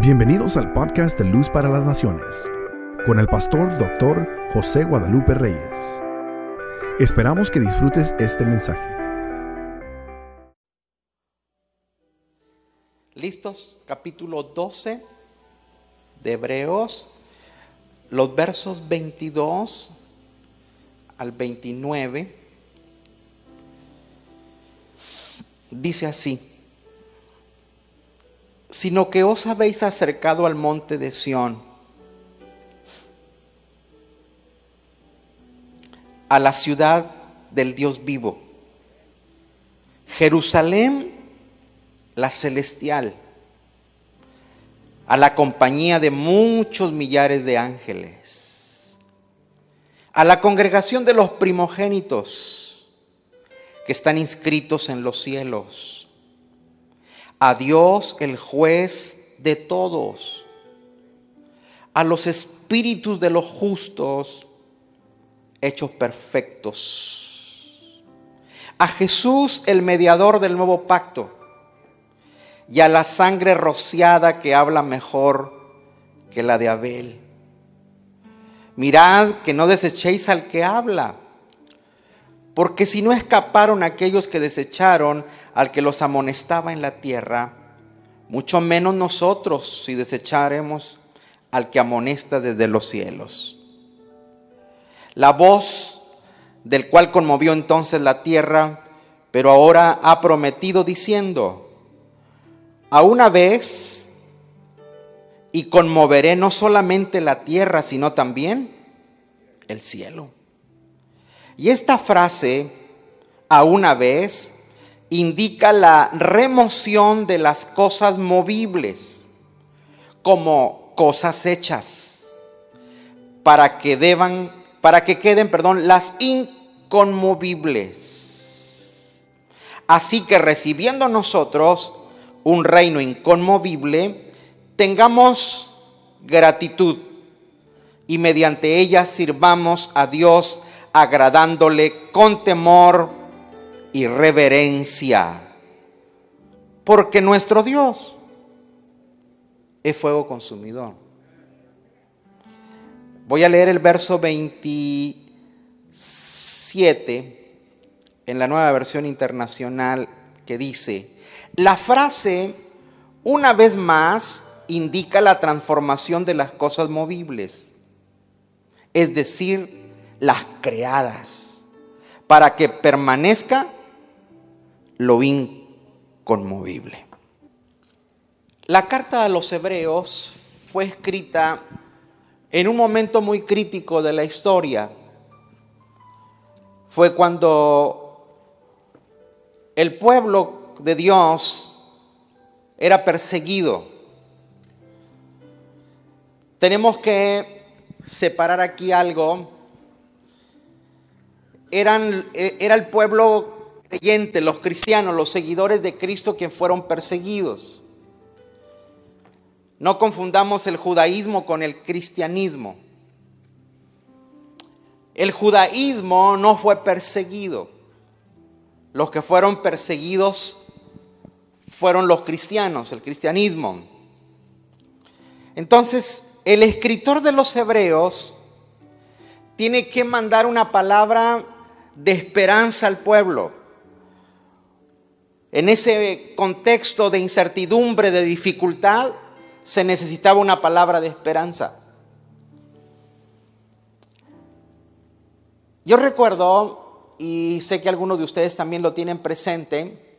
Bienvenidos al podcast de Luz para las Naciones, con el pastor doctor José Guadalupe Reyes. Esperamos que disfrutes este mensaje. ¿Listos? Capítulo 12 de Hebreos, los versos 22 al 29. Dice así sino que os habéis acercado al monte de Sión, a la ciudad del Dios vivo, Jerusalén la celestial, a la compañía de muchos millares de ángeles, a la congregación de los primogénitos que están inscritos en los cielos a Dios el juez de todos, a los espíritus de los justos hechos perfectos, a Jesús el mediador del nuevo pacto. Y a la sangre rociada que habla mejor que la de Abel. Mirad que no desechéis al que habla porque si no escaparon aquellos que desecharon al que los amonestaba en la tierra, mucho menos nosotros si desecharemos al que amonesta desde los cielos. La voz del cual conmovió entonces la tierra, pero ahora ha prometido diciendo, a una vez, y conmoveré no solamente la tierra, sino también el cielo. Y esta frase, a una vez, indica la remoción de las cosas movibles como cosas hechas para que deban para que queden, perdón, las inconmovibles. Así que recibiendo nosotros un reino inconmovible, tengamos gratitud y mediante ella sirvamos a Dios agradándole con temor y reverencia. Porque nuestro Dios es fuego consumidor. Voy a leer el verso 27 en la nueva versión internacional que dice, la frase una vez más indica la transformación de las cosas movibles, es decir, las creadas, para que permanezca lo inconmovible. La carta a los hebreos fue escrita en un momento muy crítico de la historia. Fue cuando el pueblo de Dios era perseguido. Tenemos que separar aquí algo eran, eh, era el pueblo creyente, los cristianos, los seguidores de Cristo que fueron perseguidos. No confundamos el judaísmo con el cristianismo. El judaísmo no fue perseguido. Los que fueron perseguidos fueron los cristianos, el cristianismo. Entonces, el escritor de los hebreos tiene que mandar una palabra de esperanza al pueblo. En ese contexto de incertidumbre, de dificultad, se necesitaba una palabra de esperanza. Yo recuerdo, y sé que algunos de ustedes también lo tienen presente,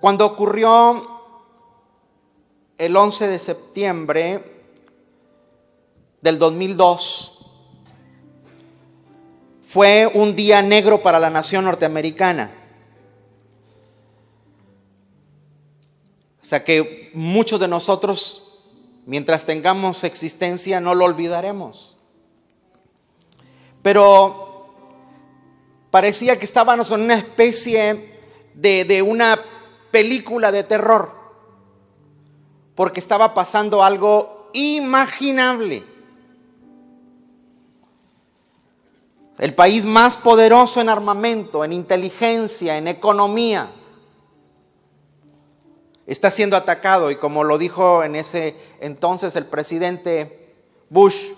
cuando ocurrió el 11 de septiembre del 2002, fue un día negro para la nación norteamericana. O sea que muchos de nosotros, mientras tengamos existencia, no lo olvidaremos. Pero parecía que estábamos en una especie de, de una película de terror, porque estaba pasando algo imaginable. El país más poderoso en armamento, en inteligencia, en economía. está siendo atacado y como lo dijo en ese entonces el presidente Bush,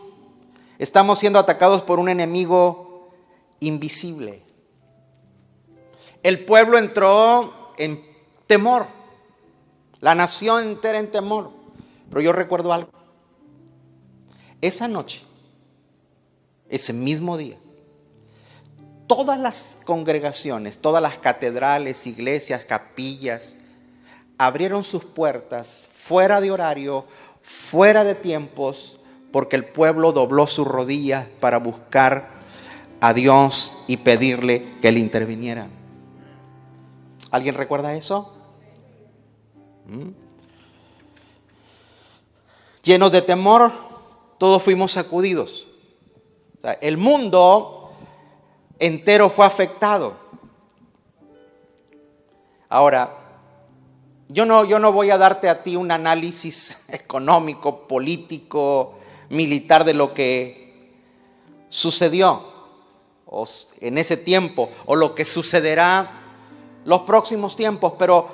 estamos siendo atacados por un enemigo invisible. El pueblo entró en temor, la nación entera en temor. Pero yo recuerdo algo. Esa noche, ese mismo día, todas las congregaciones, todas las catedrales, iglesias, capillas, abrieron sus puertas fuera de horario, fuera de tiempos, porque el pueblo dobló sus rodillas para buscar a Dios y pedirle que le interviniera. ¿Alguien recuerda eso? ¿Mm? Llenos de temor, todos fuimos sacudidos. el mundo entero fue afectado. Ahora, yo no, yo no voy a darte a ti un análisis económico, político, militar de lo que sucedió en ese tiempo o lo que sucederá los próximos tiempos, pero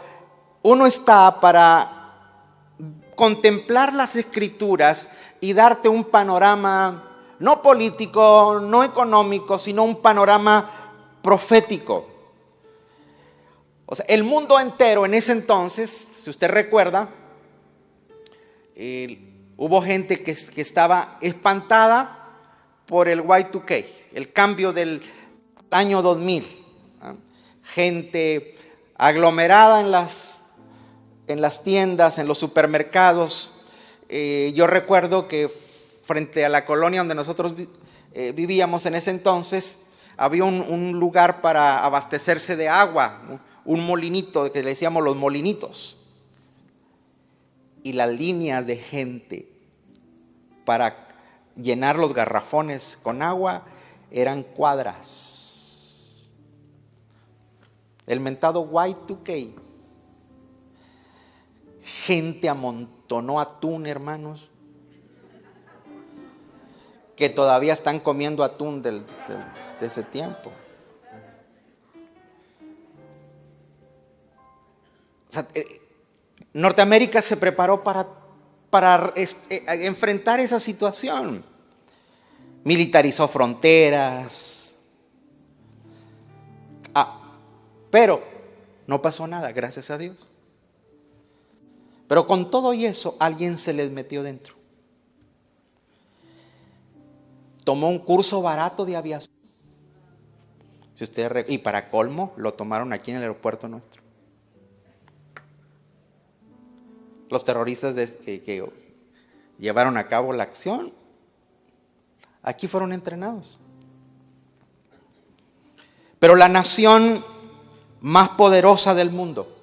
uno está para contemplar las escrituras y darte un panorama no político, no económico, sino un panorama profético. O sea, el mundo entero en ese entonces, si usted recuerda, hubo gente que, que, estaba espantada por el Y2K, el cambio del año 2000. Gente aglomerada en las, en las tiendas, en los supermercados. Eh, yo recuerdo que frente a la colonia donde nosotros eh, vivíamos en ese entonces, había un, lugar para abastecerse de agua, un molinito que le decíamos los molinitos. Y las líneas de gente para llenar los garrafones con agua eran cuadras. El mentado Y2K. Gente amontonó atún, hermanos que todavía están comiendo atún de ese tiempo. Eh, Norteamérica se preparó para, para eh, enfrentar esa situación. Militarizó fronteras. Ah, pero no pasó nada, gracias a Dios. Pero con todo y eso, alguien se les metió dentro. Tomó un curso barato de aviación. Si usted y para colmo, lo tomaron aquí en el aeropuerto nuestro. Los terroristas que, llevaron a cabo la acción, aquí fueron entrenados. Pero la nación más poderosa del mundo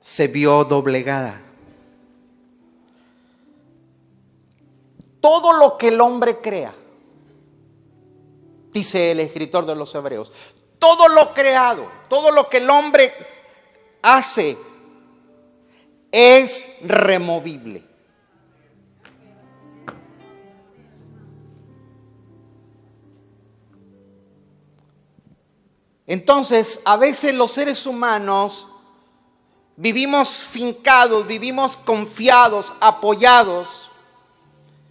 se vio doblegada. Todo lo que el hombre crea, dice el escritor de los Hebreos, todo lo creado, todo lo que el hombre hace es removible. Entonces, a veces los seres humanos vivimos fincados, vivimos confiados, apoyados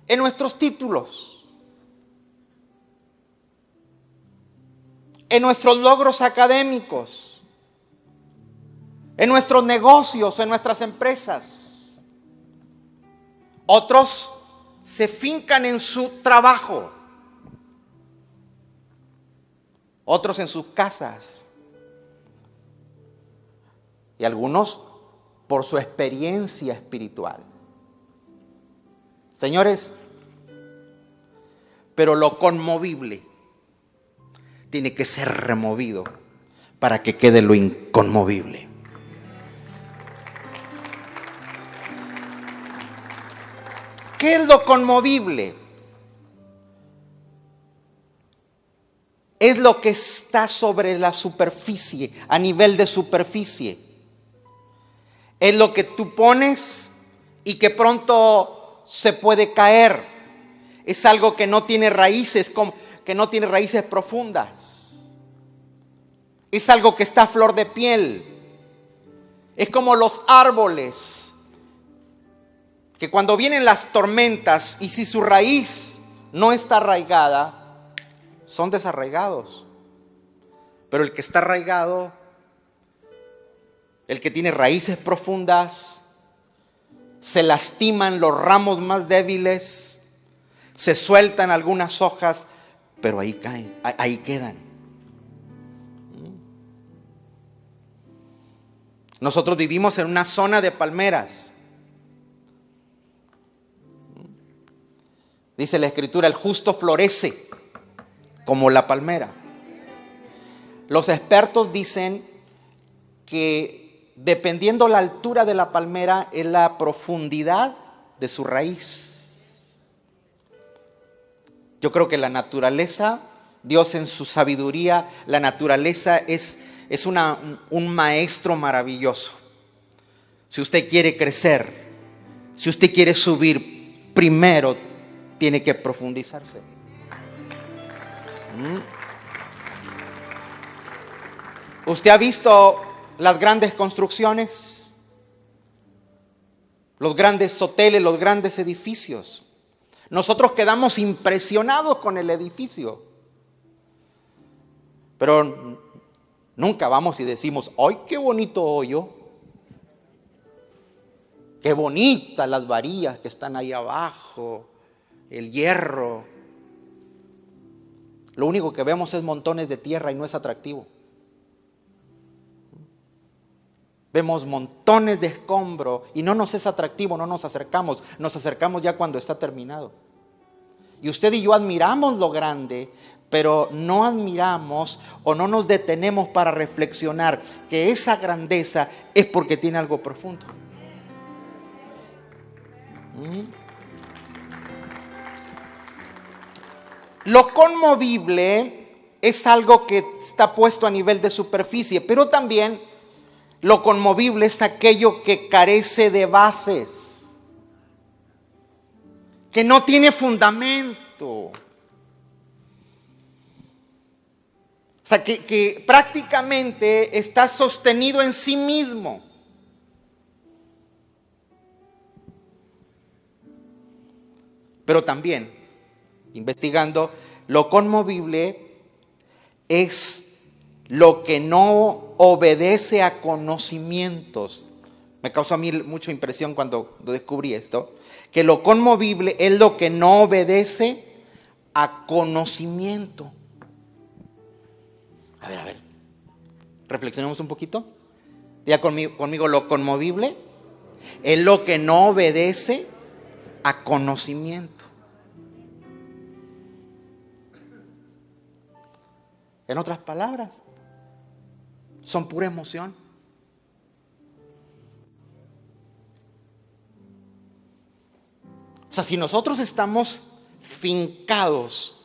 en nuestros títulos, en nuestros logros académicos, en nuestros negocios, en nuestras empresas. Otros se fincan en su trabajo, otros en sus casas y algunos por su experiencia espiritual. Señores, pero lo conmovible tiene que ser removido para que quede lo inconmovible. ¿Qué es lo conmovible? Es lo que está sobre la superficie, a nivel de superficie. Es lo que tú pones y que pronto se puede caer. Es algo que no tiene raíces, que no tiene raíces profundas. es algo que está a flor de piel. Es como los árboles, que cuando vienen las tormentas y si su raíz no está arraigada, son desarraigados. Pero el que está arraigado, el que tiene raíces profundas, se lastiman los ramos más débiles, se sueltan algunas hojas, pero ahí caen, ahí quedan. Nosotros vivimos en una zona de palmeras. Dice la escritura, el justo florece como la palmera. Los expertos dicen que dependiendo la altura de la palmera es la profundidad de su raíz. Yo creo que la naturaleza, Dios en su sabiduría, la naturaleza es, es un maestro maravilloso. Si usted quiere crecer, si usted quiere subir, primero tiene que profundizarse. ¿Mm? ¿Usted ha visto las grandes construcciones? Los grandes hoteles, los grandes edificios. Nosotros quedamos impresionados con el edificio. Pero nunca vamos y decimos, ¡ay, qué bonito hoyo! Qué bonitas las varillas que están ahí abajo, el hierro. Lo único que vemos es montones de tierra y no es atractivo. Vemos montones de escombro y no nos es atractivo, no nos acercamos, nos acercamos ya cuando está terminado. Y usted y yo admiramos lo grande, pero no admiramos o no nos detenemos para reflexionar que esa grandeza es porque tiene algo profundo. ¿Mm? Lo conmovible es algo que está puesto a nivel de superficie, pero también lo conmovible es aquello que carece de bases, que no tiene fundamento. O sea, que, que, prácticamente está sostenido en sí mismo. Pero también, investigando, lo conmovible es lo que no obedece a conocimientos. Me causó a mí mucha impresión cuando descubrí esto, que lo conmovible es lo que no obedece a conocimiento. A ver, a ver, reflexionemos un poquito. Ya conmigo, conmigo lo conmovible es lo que no obedece a conocimiento. En otras palabras, son pura emoción. O sea, si nosotros estamos fincados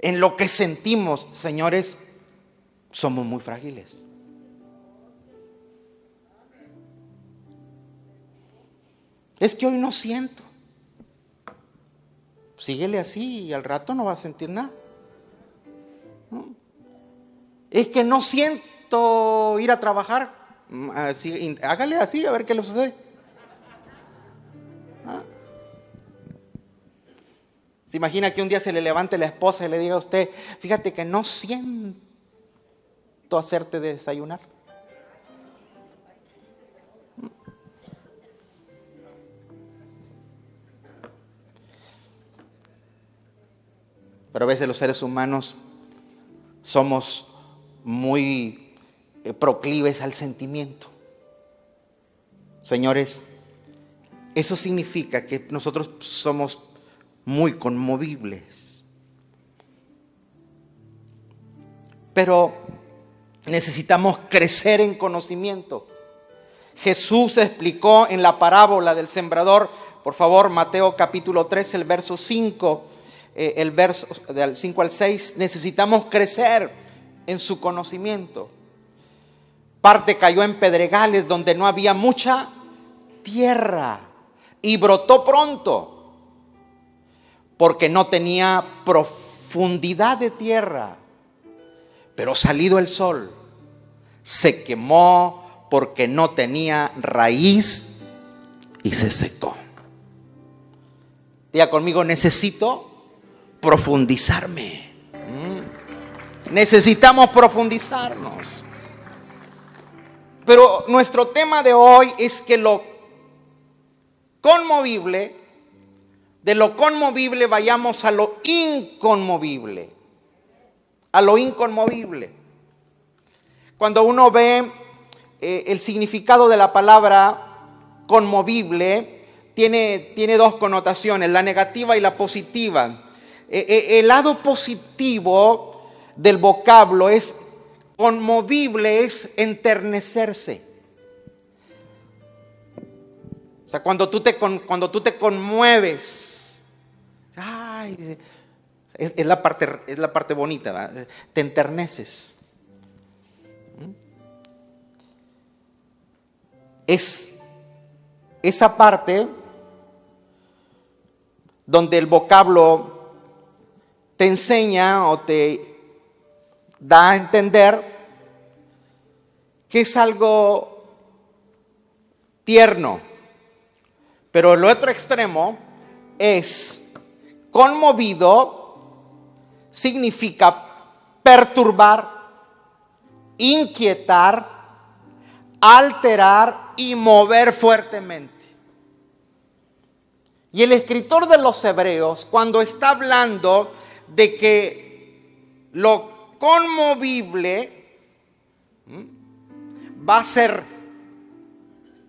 en lo que sentimos, señores, somos muy frágiles. Es que hoy no siento. Síguele así y al rato no va a sentir nada. Es que no siento ir a trabajar, mm, así, hágale así a ver qué le sucede. ¿Ah? Se imagina que un día se le levante la esposa y le diga a usted, fíjate que no siento hacerte desayunar. Pero a veces los seres humanos somos muy proclives al sentimiento. Señores, eso significa que nosotros somos muy conmovibles. Pero necesitamos crecer en conocimiento. Jesús explicó en la parábola del sembrador, por favor, Mateo capítulo 3, el verso 5, eh, el verso del 5 al 6, necesitamos crecer en su conocimiento. Parte cayó en pedregales donde no había mucha tierra y brotó pronto porque no tenía profundidad de tierra. Pero salido el sol se quemó porque no tenía raíz y se secó. Diga conmigo, necesito profundizarme. Mm. Necesitamos profundizarnos. Pero nuestro tema de hoy es que lo conmovible, de lo conmovible vayamos a lo inconmovible. A lo inconmovible. Cuando uno ve eh, el significado de la palabra conmovible, tiene, tiene dos connotaciones, la negativa y la positiva. Eh, eh, el lado positivo del vocablo es conmovible, es enternecerse. O sea, cuando tú te, cuando tú te conmueves, es, la parte, es la parte bonita, te enterneces. Es esa parte donde el vocablo te enseña o te da a entender que es algo tierno. Pero el otro extremo es conmovido, significa perturbar, inquietar, alterar y mover fuertemente. Y el escritor de los Hebreos, cuando está hablando de que lo conmovible va a ser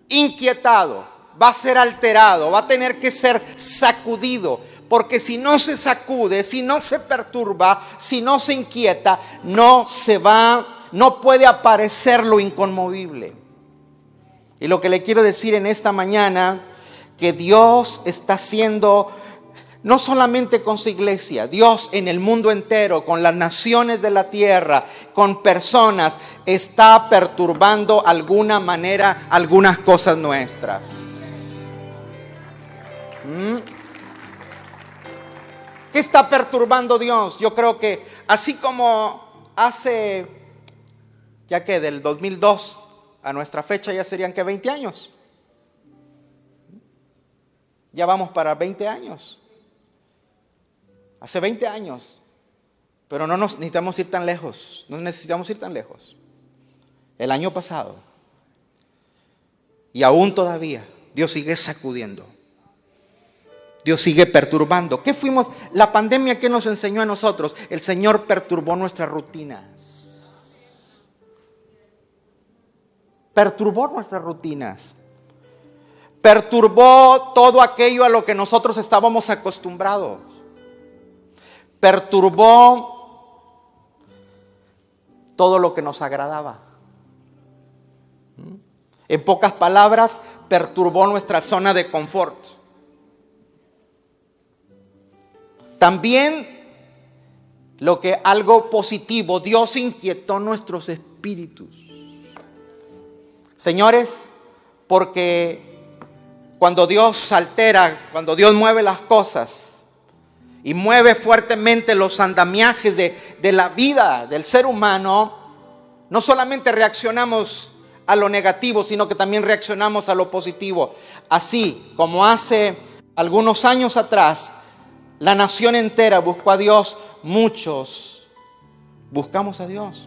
inquietado, va a ser alterado, va a tener que ser sacudido, porque si no se sacude, si no se perturba, si no se inquieta, no se va, no puede aparecer lo inconmovible. Y lo que le quiero decir en esta mañana que Dios está haciendo no solamente con su iglesia, Dios en el mundo entero, con las naciones de la tierra, con personas, está perturbando alguna manera algunas cosas nuestras. ¿Mm? ¿Qué está perturbando Dios? Yo creo que así como hace, ya que del 2002 a nuestra fecha ya serían que 20 años. Ya vamos para 20 años. Hace 20 años. Pero no nos necesitamos ir tan lejos. No necesitamos ir tan lejos. El año pasado. Y aún todavía. Dios sigue sacudiendo. Dios sigue perturbando. ¿Qué fuimos? La pandemia que nos enseñó a nosotros. El Señor perturbó nuestras rutinas. Perturbó nuestras rutinas perturbó todo aquello a lo que nosotros estábamos acostumbrados. Perturbó todo lo que nos agradaba. ¿Mm? En pocas palabras, perturbó nuestra zona de confort. También lo que algo positivo, Dios inquietó nuestros espíritus. Señores, porque cuando Dios altera, cuando Dios mueve las cosas y mueve fuertemente los andamiajes de, de la vida del ser humano, no solamente reaccionamos a lo negativo, sino que también reaccionamos a lo positivo. Así como hace algunos años atrás, la nación entera buscó a Dios, muchos buscamos a Dios.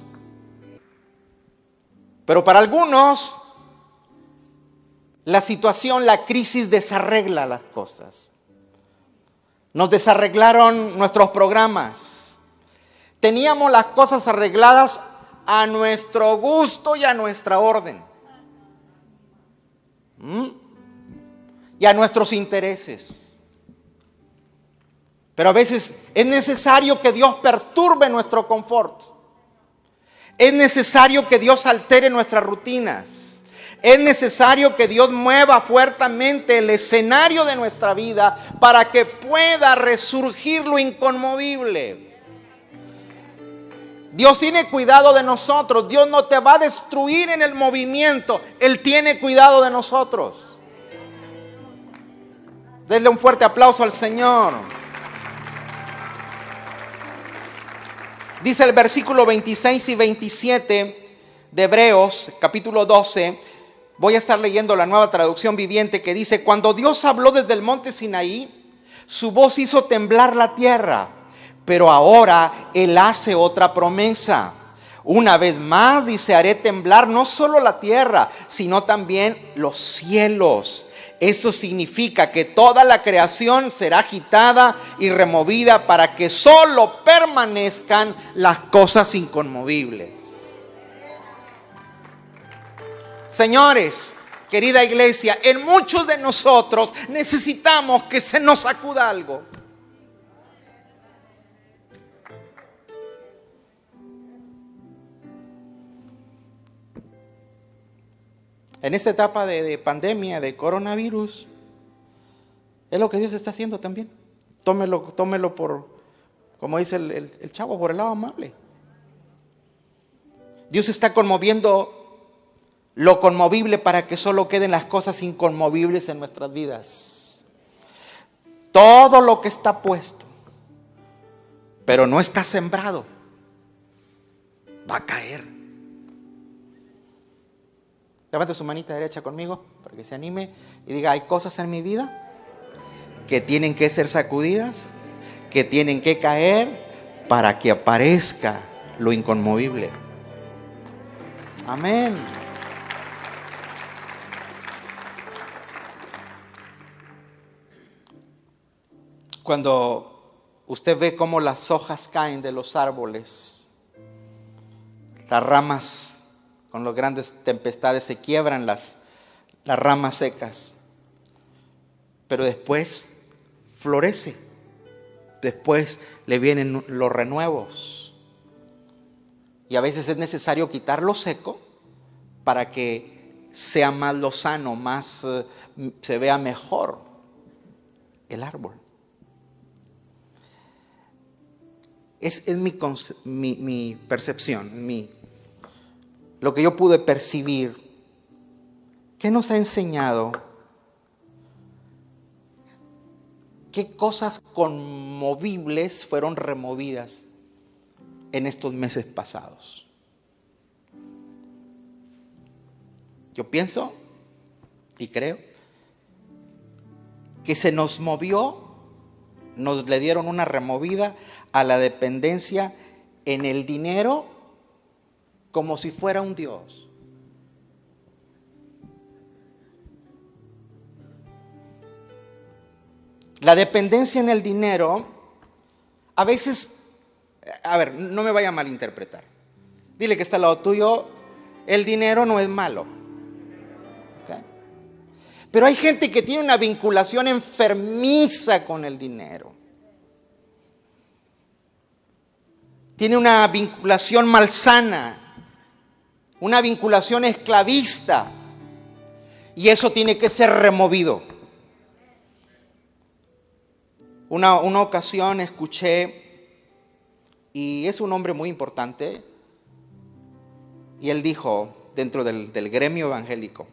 Pero para algunos la situación, la crisis desarregla las cosas. Nos desarreglaron nuestros programas. Teníamos las cosas arregladas a nuestro gusto y a nuestra orden. ¿Mm? Y a nuestros intereses. Pero a veces es necesario que Dios perturbe nuestro confort. Es necesario que Dios altere nuestras rutinas. Es necesario que Dios mueva fuertemente el escenario de nuestra vida para que pueda resurgir lo inconmovible. Dios tiene cuidado de nosotros. Dios no te va a destruir en el movimiento. Él tiene cuidado de nosotros. Denle un fuerte aplauso al Señor. Dice el versículo 26 y 27 de Hebreos, capítulo 12, voy a estar leyendo la nueva traducción viviente que dice, cuando Dios habló desde el monte Sinaí, su voz hizo temblar la tierra, pero ahora Él hace otra promesa. Una vez más dice, haré temblar no solo la tierra, sino también los cielos. Eso significa que toda la creación será agitada y removida para que solo permanezcan las cosas inconmovibles. Señores, querida iglesia, en muchos de nosotros necesitamos que se nos sacuda algo. En esta etapa de, pandemia, de coronavirus, es lo que Dios está haciendo también. Tómelo, tómelo por, como dice el chavo, por el lado amable. Dios está conmoviendo lo conmovible para que solo queden las cosas inconmovibles en nuestras vidas. Todo lo que está puesto, pero no está sembrado, va a caer. Levante su manita derecha conmigo para que se anime y diga, hay cosas en mi vida que tienen que ser sacudidas, que tienen que caer para que aparezca lo inconmovible. Amén. Cuando usted ve cómo las hojas caen de los árboles, las ramas con las grandes tempestades se quiebran las, las ramas secas, pero después florece, después le vienen los renuevos. Y a veces es necesario quitar lo seco para que sea más lozano, más eh, se vea mejor el árbol. Es, es mi, mi, mi percepción, mi lo que yo pude percibir, ¿qué nos ha enseñado? ¿Qué cosas conmovibles fueron removidas en estos meses pasados? Yo pienso y creo que se nos movió, nos le dieron una removida a la dependencia en el dinero como si fuera un Dios. La dependencia en el dinero, a veces, a ver, no me vaya a malinterpretar. Dile que está al lado tuyo, el dinero no es malo. Pero hay gente que tiene una vinculación enfermiza con el dinero. Tiene una vinculación malsana una vinculación esclavista. Y eso tiene que ser removido. Una, una ocasión escuché, y es un hombre muy importante, y él dijo dentro del, del gremio evangélico,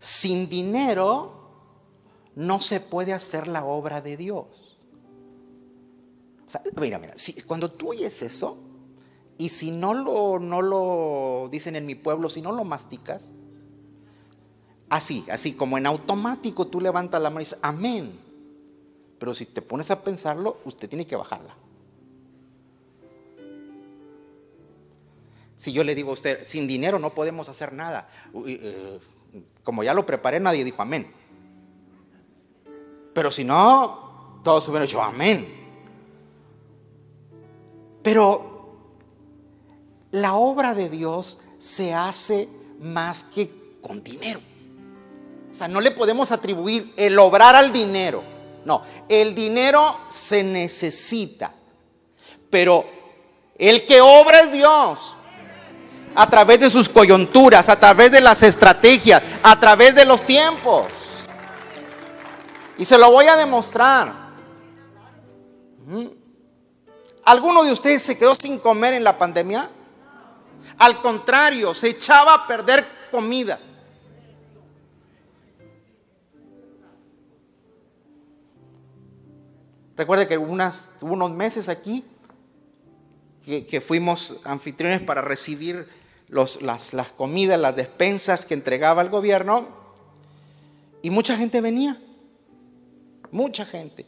sin dinero no se puede hacer la obra de Dios. Mira, mira, si, cuando tú oyes eso, y si no lo, no lo, dicen en mi pueblo, si no lo masticas, así, así como en automático tú levantas la mano y dices, amén. Pero si te pones a pensarlo, usted tiene que bajarla. Si yo le digo a usted, sin dinero no podemos hacer nada, eh, como ya lo preparé, nadie dijo amén. Pero si no, todos hubieran dicho amén. Pero la obra de Dios se hace más que con dinero. O sea, no le podemos atribuir el obrar al dinero. No, el dinero se necesita. Pero el que obra es Dios. A través de sus coyunturas, a través de las estrategias, a través de los tiempos. Y se lo voy a demostrar. ¿Alguno de ustedes se quedó sin comer en la pandemia? Al contrario, se echaba a perder comida. Recuerde que hubo, unos meses aquí que, que, fuimos anfitriones para recibir las, las comidas, las despensas que entregaba el gobierno y mucha gente venía, mucha gente.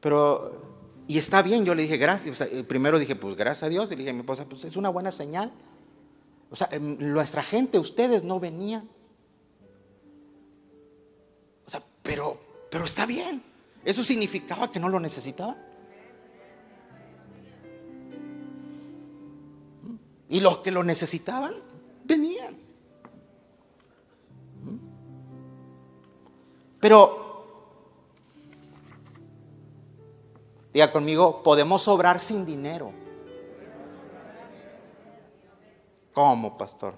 Pero, y está bien, yo le dije gracias, primero dije, pues gracias a Dios, y le dije a mi esposa, pues es una buena señal. O sea, em, nuestra gente, ustedes no venían. O sea, pero, pero está bien. Eso significaba que no lo necesitaban. Y los que lo necesitaban, venían. Pero, diga conmigo, podemos sobrar sin dinero. ¿Cómo, pastor?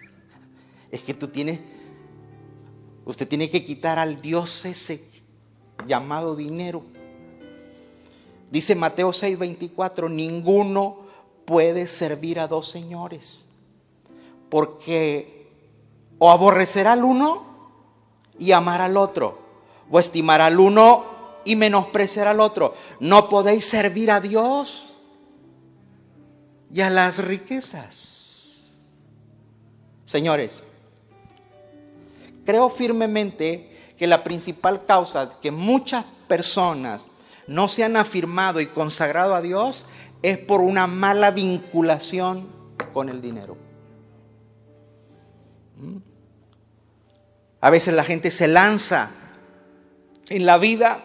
es que tú tienes, usted tiene que quitar al Dios ese llamado dinero. Dice Mateo 6:24, ninguno puede servir a dos señores, porque o aborrecerá al uno y amar al otro, o estimar al uno y menospreciar al otro. No podéis servir a Dios y a las riquezas. Señores, creo firmemente que la principal causa que muchas personas no se han afirmado y consagrado a Dios es por una mala vinculación con el dinero. ¿Mm? A veces la gente se lanza en la vida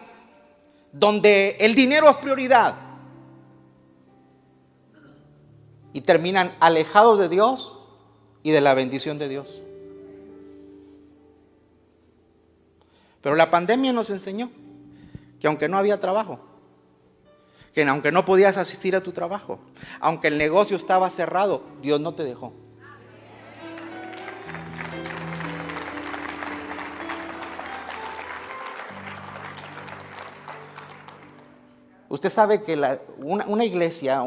donde el dinero es prioridad y terminan alejados de Dios y de la bendición de Dios. Pero la pandemia nos enseñó que aunque no había trabajo, que aunque no podías asistir a tu trabajo, aunque el negocio estaba cerrado, Dios no te dejó. Usted sabe que una, iglesia,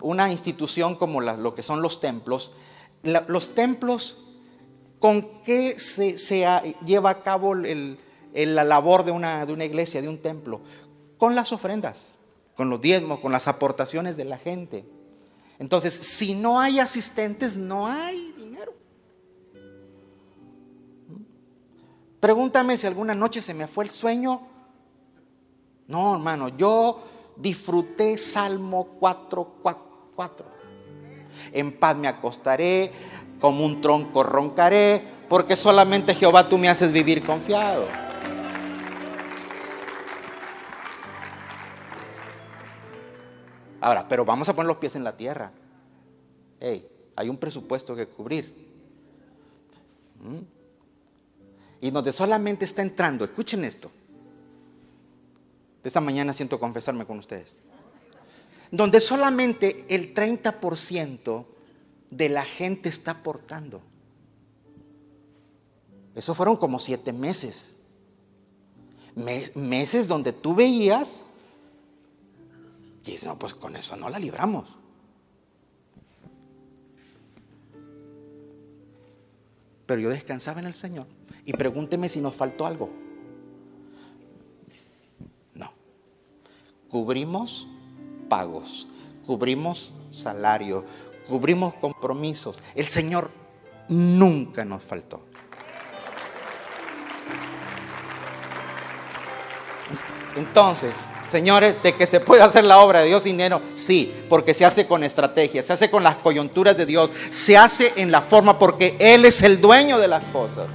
una institución como lo que son los templos, los templos, ¿con qué se, lleva a cabo la labor de una, iglesia, de un templo? Con las ofrendas con los diezmos, con las aportaciones de la gente. Entonces, si no hay asistentes, no hay dinero. Pregúntame si alguna noche se me fue el sueño. No, hermano, yo disfruté Salmo 4, 4, En paz me acostaré, como un tronco roncaré, porque solamente Jehová tú me haces vivir confiado. Ahora, pero vamos a poner los pies en la tierra. Hey, hay un presupuesto que cubrir. ¿Mm? Y donde solamente está entrando, escuchen esto. De esta mañana siento confesarme con ustedes. Donde solamente el 30% de la gente está aportando. Eso fueron como siete meses. meses donde tú veías y dice, no, pues con eso no la libramos. Pero yo descansaba en el Señor. Y pregúnteme si nos faltó algo. Cubrimos pagos, cubrimos salario, cubrimos compromisos. El Señor nunca nos faltó. Entonces, señores, de que se puede hacer la obra de Dios sin dinero, sí, porque se hace con estrategia, se hace con las coyunturas de Dios, se hace en la forma porque Él es el dueño de las cosas.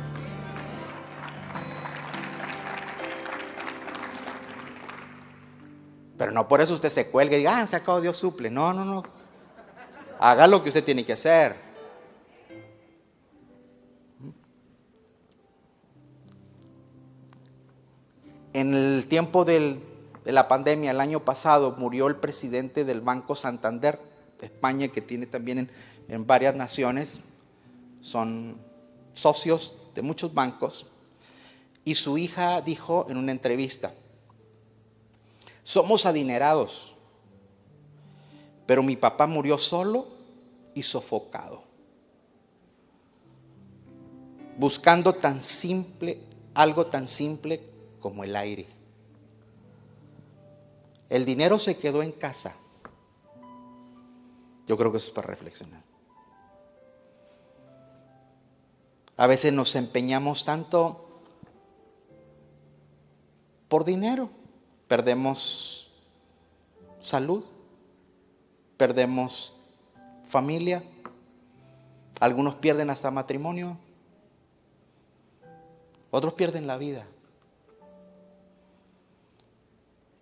Pero no por eso usted se cuelgue y diga, ah, se acabó Dios suple. No, no, no. Haga lo que usted tiene que hacer. En el tiempo de la pandemia, el año pasado, murió el presidente del Banco Santander de España, que tiene también en, en varias naciones, son socios de muchos bancos, y su hija dijo en una entrevista, somos adinerados. Pero mi papá murió solo y sofocado. Buscando tan simple, algo tan simple como el aire. El dinero se quedó en casa. Yo creo que eso es para reflexionar. A veces nos empeñamos tanto por dinero. Perdemos salud, perdemos familia, algunos pierden hasta matrimonio, otros pierden la vida.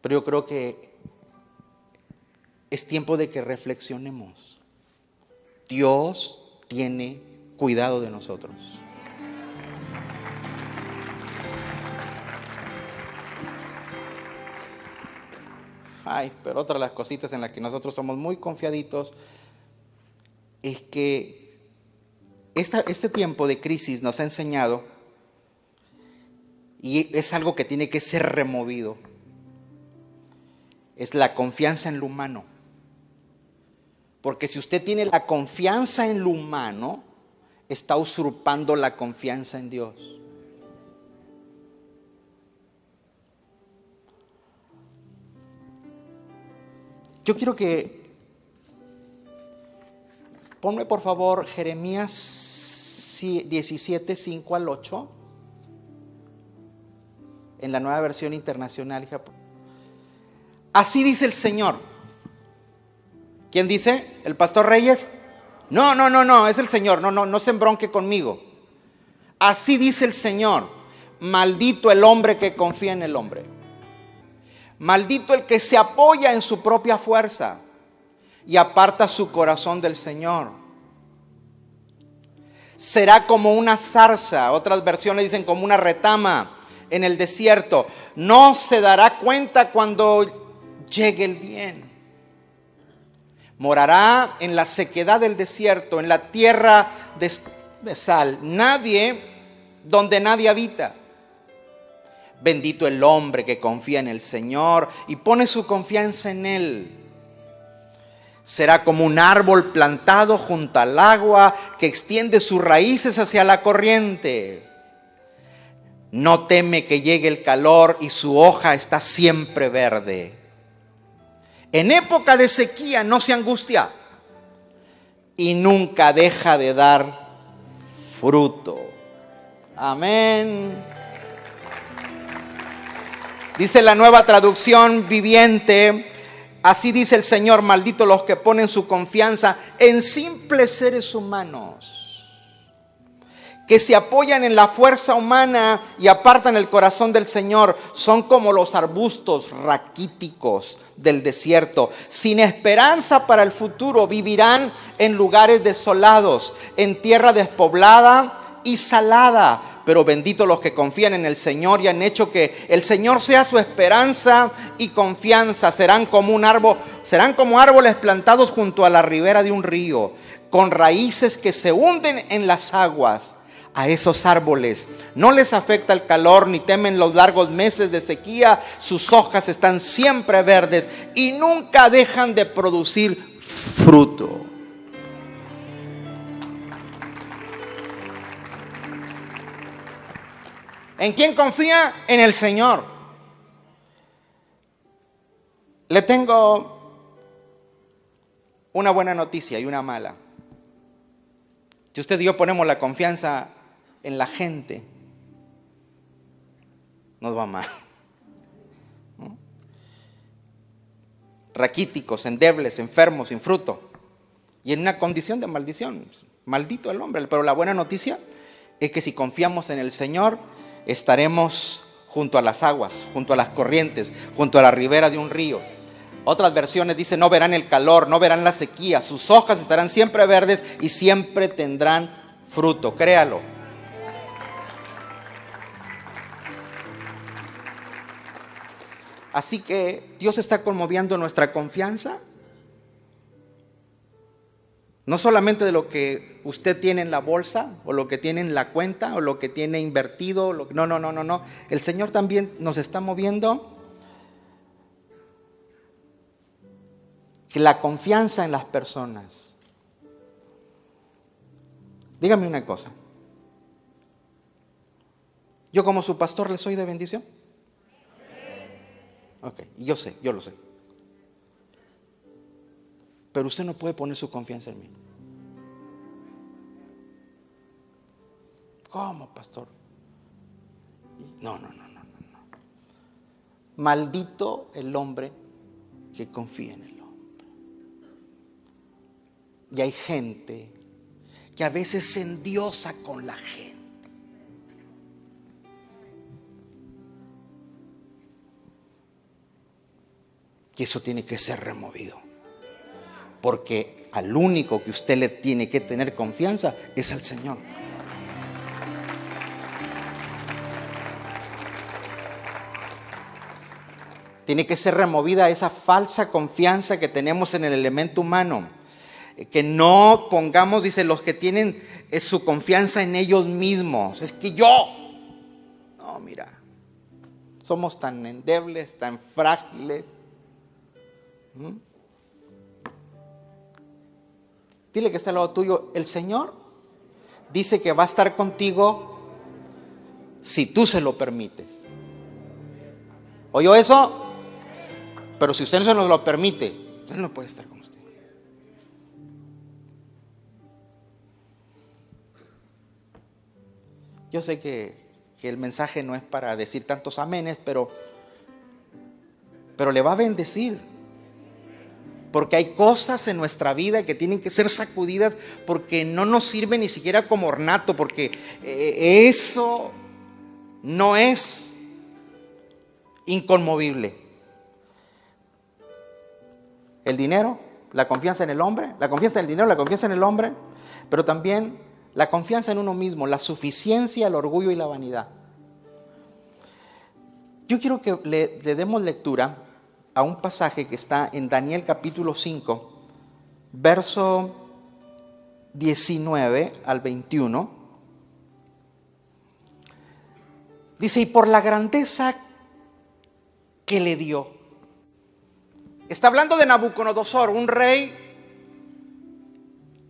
Pero yo creo que es tiempo de que reflexionemos. Dios tiene cuidado de nosotros. Ay, pero otra de las cositas en las que nosotros somos muy confiaditos es que este tiempo de crisis nos ha enseñado, y es algo que tiene que ser removido, es la confianza en lo humano. Porque si usted tiene la confianza en lo humano, está usurpando la confianza en Dios. Yo quiero que ponme por favor Jeremías 17, 5 al 8 en la nueva versión internacional. Así dice el Señor. ¿Quién dice? ¿El pastor Reyes? No, no, no, no, es el Señor. No, no, no se embronque conmigo. Así dice el Señor. Maldito el hombre que confía en el hombre. Maldito el que se apoya en su propia fuerza y aparta su corazón del Señor. Será como una zarza, otras versiones dicen como una retama en el desierto. No se dará cuenta cuando llegue el bien. Morará en la sequedad del desierto, en la tierra de, sal. Nadie donde nadie habita. Bendito el hombre que confía en el Señor y pone su confianza en Él. Será como un árbol plantado junto al agua que extiende sus raíces hacia la corriente. No teme que llegue el calor y su hoja está siempre verde. En época de sequía no se angustia y nunca deja de dar fruto. Amén. Dice la nueva traducción viviente, así dice el Señor, maldito los que ponen su confianza en simples seres humanos, que se apoyan en la fuerza humana y apartan el corazón del Señor, son como los arbustos raquíticos del desierto, sin esperanza para el futuro, vivirán en lugares desolados, en tierra despoblada y salada. Pero bendito los que confían en el Señor y han hecho que el Señor sea su esperanza y confianza. Serán como un árbol, serán como árboles plantados junto a la ribera de un río, con raíces que se hunden en las aguas. A esos árboles no les afecta el calor ni temen los largos meses de sequía. Sus hojas están siempre verdes y nunca dejan de producir fruto. ¿En quién confía? En el Señor. Le tengo una buena noticia y una mala. Si usted y yo ponemos la confianza en la gente, nos va mal. Raquíticos, endebles, enfermos, sin fruto. Y en una condición de maldición. Maldito el hombre. Pero la buena noticia es que si confiamos en el Señor, estaremos junto a las aguas, junto a las corrientes, junto a la ribera de un río. Otras versiones dicen, no verán el calor, no verán la sequía, sus hojas estarán siempre verdes y siempre tendrán fruto, créalo. Así que Dios está conmoviendo nuestra confianza no solamente de lo que usted tiene en la bolsa o lo que tiene en la cuenta o lo que tiene invertido. no, no, no, no, no. El Señor también nos está moviendo que la confianza en las personas. Dígame una cosa. Yo como su pastor le soy de bendición. Ok, yo sé, yo lo sé. Pero usted no puede poner su confianza en mí. ¿Cómo, pastor? No, no, no, no, no. Maldito el hombre que confía en el hombre. Y hay gente que a veces se endiosa con la gente. Y eso tiene que ser removido. Porque al único que usted le tiene que tener confianza es al Señor. Tiene que ser removida esa falsa confianza que tenemos en el elemento humano. Que no pongamos, dice, los que tienen eh, su confianza en ellos mismos. Es que yo. No, mira. Somos tan endebles, tan frágiles. ¿Mm? Dile que está al lado tuyo. El Señor dice que va a estar contigo si tú se lo permites. ¿Oyó eso? Pero si usted no se lo permite, usted no puede estar con usted. Yo sé que, que el mensaje no es para decir tantos amenes, pero, pero le va a bendecir. Porque hay cosas en nuestra vida que tienen que ser sacudidas porque no nos sirve ni siquiera como ornato, porque eh, eso no es inconmovible el dinero, la confianza en el hombre, la confianza en el dinero, la confianza en el hombre, pero también la confianza en uno mismo, la suficiencia, el orgullo y la vanidad. Yo quiero que le, demos lectura a un pasaje que está en Daniel capítulo 5, verso 19 al 21. Dice, y por la grandeza que le dio, Está hablando de Nabucodonosor, un rey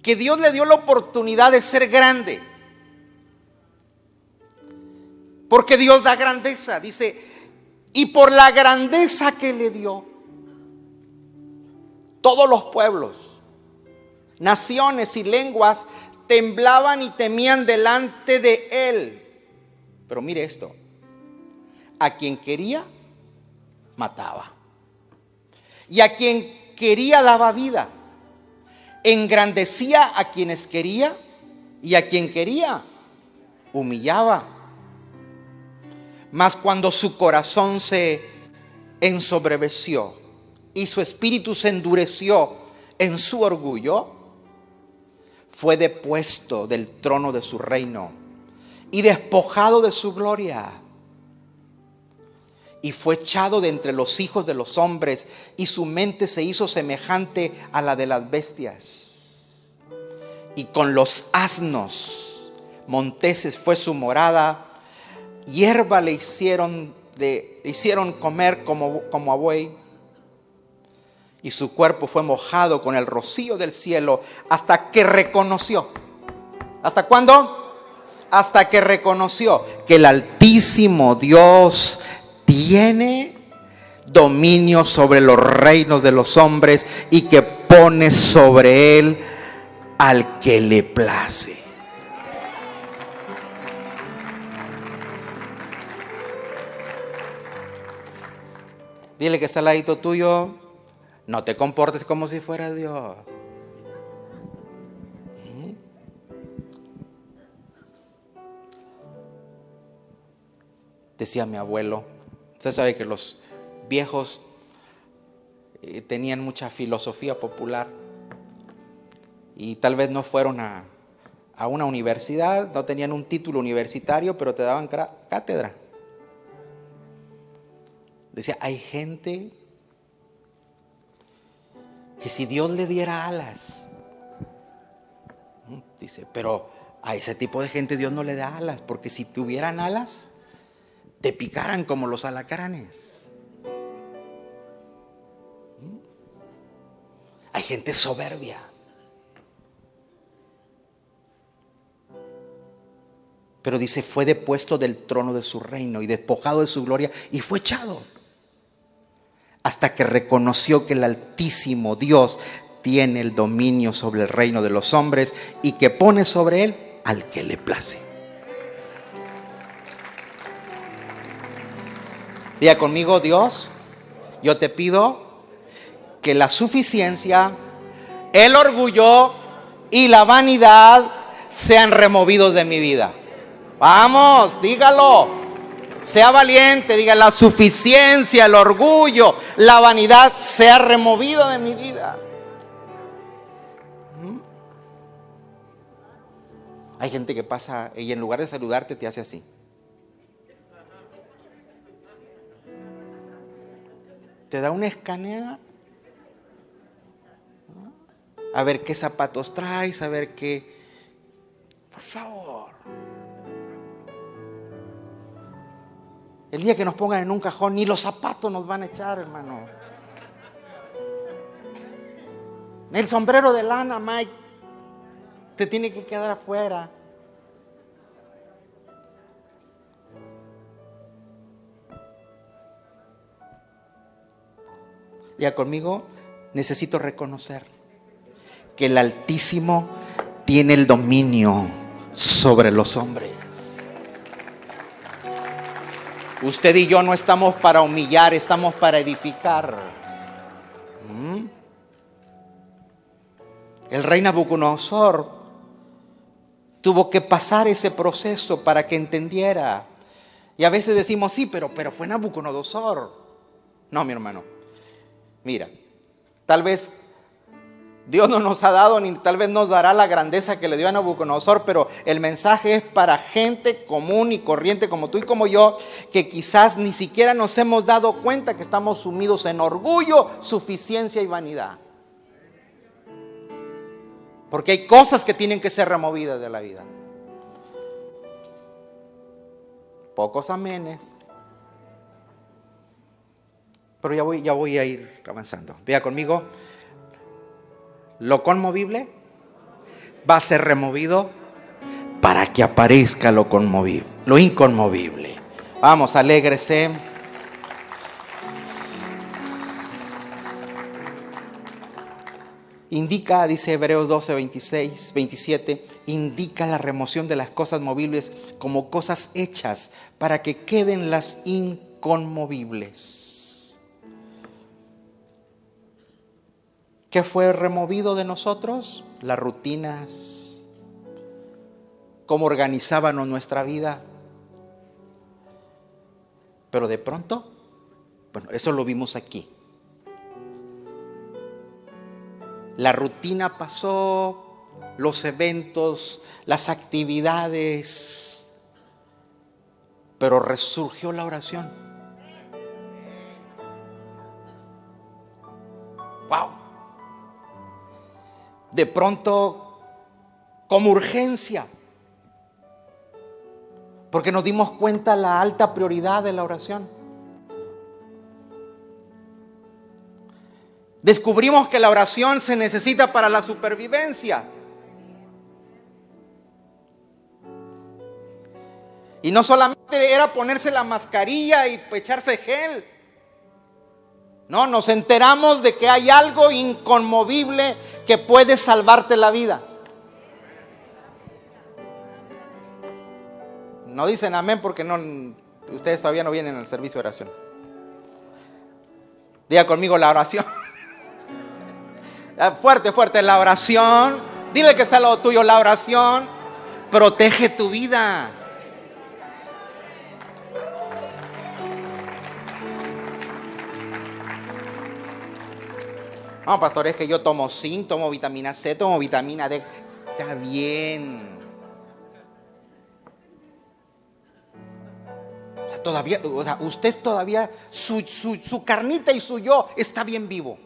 que Dios le dio la oportunidad de ser grande. Porque Dios da grandeza, dice, y por la grandeza que le dio, todos los pueblos, naciones y lenguas temblaban y temían delante de él. Pero mire esto, a quien quería, mataba y a quien quería daba vida. Engrandecía a quienes quería y a quien quería humillaba. Mas cuando su corazón se ensobreveció y su espíritu se endureció en su orgullo, fue depuesto del trono de su reino y despojado de su gloria y fue echado de entre los hijos de los hombres y su mente se hizo semejante a la de las bestias. Y con los asnos monteses fue su morada, hierba le hicieron, de, hicieron comer como, como a buey y su cuerpo fue mojado con el rocío del cielo hasta que reconoció. ¿Hasta cuándo? Hasta que reconoció que el Altísimo Dios tiene dominio sobre los reinos de los hombres y que pone sobre él al que le place. Dile que está al ladito tuyo, no te comportes como si fuera Dios. ¿Mm? Decía mi abuelo, Usted sabe que los viejos eh, tenían mucha filosofía popular y tal vez no fueron a, a una universidad, no tenían un título universitario, pero te daban cátedra. Decía, hay gente que si Dios le diera alas, dice, pero a ese tipo de gente Dios no le da alas, porque si tuvieran alas, te picaran como los alacranes. ¿Mm? Hay gente soberbia. Pero dice, fue depuesto del trono de su reino y despojado de su gloria y fue echado hasta que reconoció que el Altísimo Dios tiene el dominio sobre el reino de los hombres y que pone sobre él al que le place. Diga conmigo, Dios, yo te pido que la suficiencia, el orgullo y la vanidad sean removidos de mi vida. Vamos, dígalo. Sea valiente, diga la suficiencia, el orgullo, la vanidad sea removido de mi vida. ¿Mm? Hay gente que pasa y en lugar de saludarte te hace así. Te da una escanea a ver qué zapatos traes, a ver qué... Por favor. El día que nos pongan en un cajón, ni los zapatos nos van a echar, hermano. El sombrero de lana, Mike, te tiene que quedar afuera. Ya conmigo necesito reconocer que el Altísimo tiene el dominio sobre los hombres. Usted y yo no estamos para humillar, estamos para edificar. ¿Mm? El rey Nabucodonosor tuvo que pasar ese proceso para que entendiera. Y a veces decimos, sí, pero, pero fue Nabucodonosor. No, mi hermano. Mira, tal vez Dios no nos ha dado ni tal vez nos dará la grandeza que le dio a Nabucodonosor, pero el mensaje es para gente común y corriente como tú y como yo, que quizás ni siquiera nos hemos dado cuenta que estamos sumidos en orgullo, suficiencia y vanidad. Porque hay cosas que tienen que ser removidas de la vida. Pocos amenes. Pero ya voy, ya voy a ir avanzando. Vea conmigo lo conmovible va a ser removido para que aparezca lo conmovible, lo inconmovible. Vamos, alégrese. Indica, dice Hebreos 12, 26, 27, indica la remoción de las cosas movibles como cosas hechas para que queden las inconmovibles. ¿Qué fue removido de nosotros? Las rutinas, cómo organizábamos nuestra vida. Pero de pronto, bueno, eso lo vimos aquí. La rutina pasó, los eventos, las actividades, pero resurgió la oración. De pronto como urgencia, porque nos dimos cuenta la alta prioridad de la oración. Descubrimos que la oración se necesita para la supervivencia. Y no solamente era ponerse la mascarilla y echarse gel. No, nos enteramos de que hay algo inconmovible que puede salvarte la vida. No dicen amén porque no, ustedes todavía no vienen al servicio de oración. Diga conmigo la oración. Fuerte, fuerte, la oración. Dile que está lo tuyo, la oración. Protege tu vida. No, pastor, es que yo tomo zinc, tomo vitamina C, tomo vitamina D. Está bien. O sea, todavía, o sea, usted todavía, su, su carnita y su yo está bien vivo.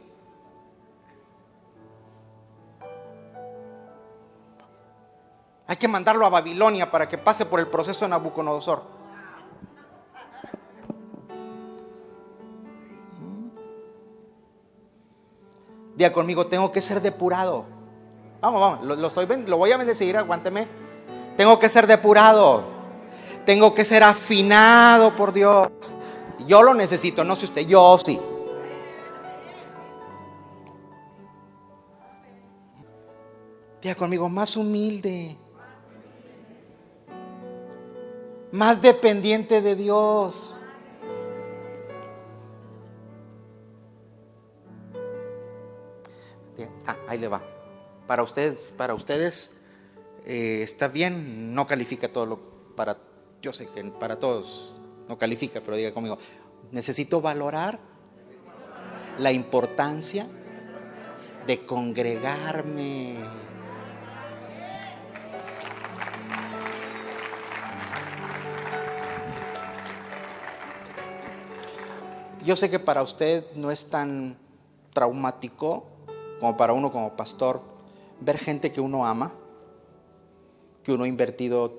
Hay que mandarlo a Babilonia para que pase por el proceso de Nabucodonosor. Diga conmigo, tengo que ser depurado. Vamos, vamos, lo, estoy, lo voy a bendecir, aguánteme. Tengo que ser depurado. Tengo que ser afinado por Dios. Yo lo necesito, no sé usted, yo sí. Diga conmigo, más humilde. Más dependiente de Dios. Le va. Para ustedes, para ustedes eh, está bien, no califica todo lo para yo sé que para todos no califica, pero diga conmigo, necesito valorar la importancia de congregarme. Yo sé que para usted no es tan traumático como para uno como pastor ver gente que uno ama, que uno ha invertido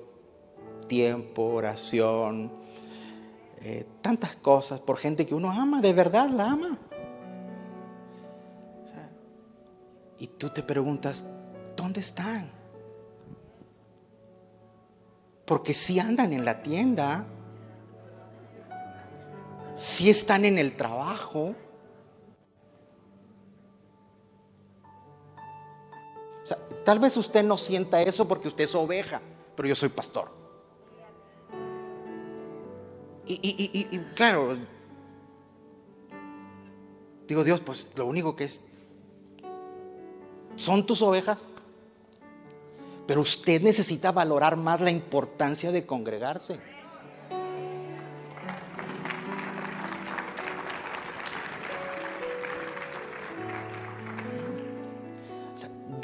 tiempo, oración, eh, tantas cosas por gente que uno ama, de verdad la ama. y tú te preguntas, ¿dónde están? Porque si andan en la tienda, si están en el trabajo, tal vez usted no sienta eso porque usted es oveja, pero yo soy pastor. Y, y, claro, digo Dios, pues lo único que es, son tus ovejas. Pero usted necesita valorar más la importancia de congregarse.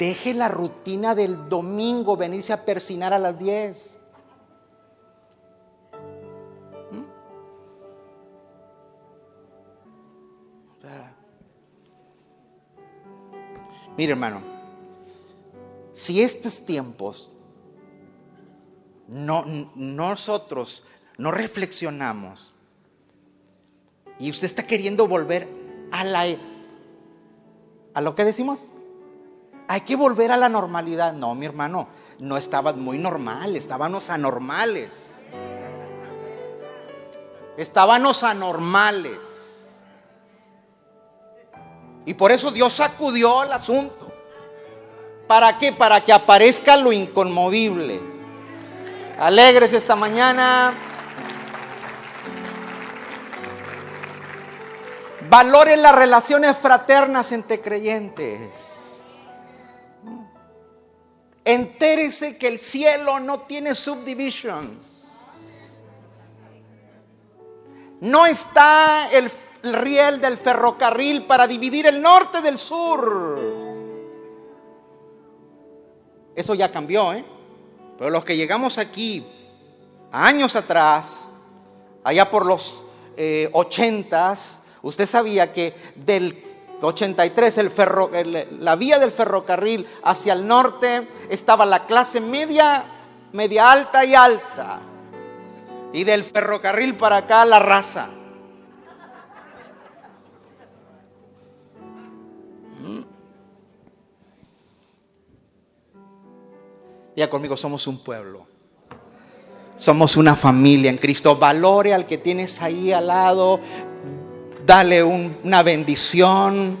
Deje la rutina del domingo, venirse a persinar a las 10. ¿Mm? Mire hermano, si estos tiempos no, nosotros no reflexionamos y usted está queriendo volver a la a lo que decimos hay que volver a la normalidad. No, mi hermano, no estaban muy normal, estábamos anormales. Estábamos anormales. Y por eso Dios sacudió el asunto. ¿Para qué? Para que aparezca lo inconmovible. Alegres esta mañana. Valoren las relaciones fraternas entre creyentes. Entérese que el cielo no tiene subdivisions. No está el, riel del ferrocarril para dividir el norte del sur. Eso ya cambió, ¿eh? Pero los que llegamos aquí años atrás, allá por los eh, ochentas, usted sabía que del 83, el ferro, la vía del ferrocarril hacia el norte estaba la clase media, media alta y alta. Y del ferrocarril para acá la raza. Mm. Ya conmigo somos un pueblo. Somos una familia en Cristo. Valore al que tienes ahí al lado dale una bendición.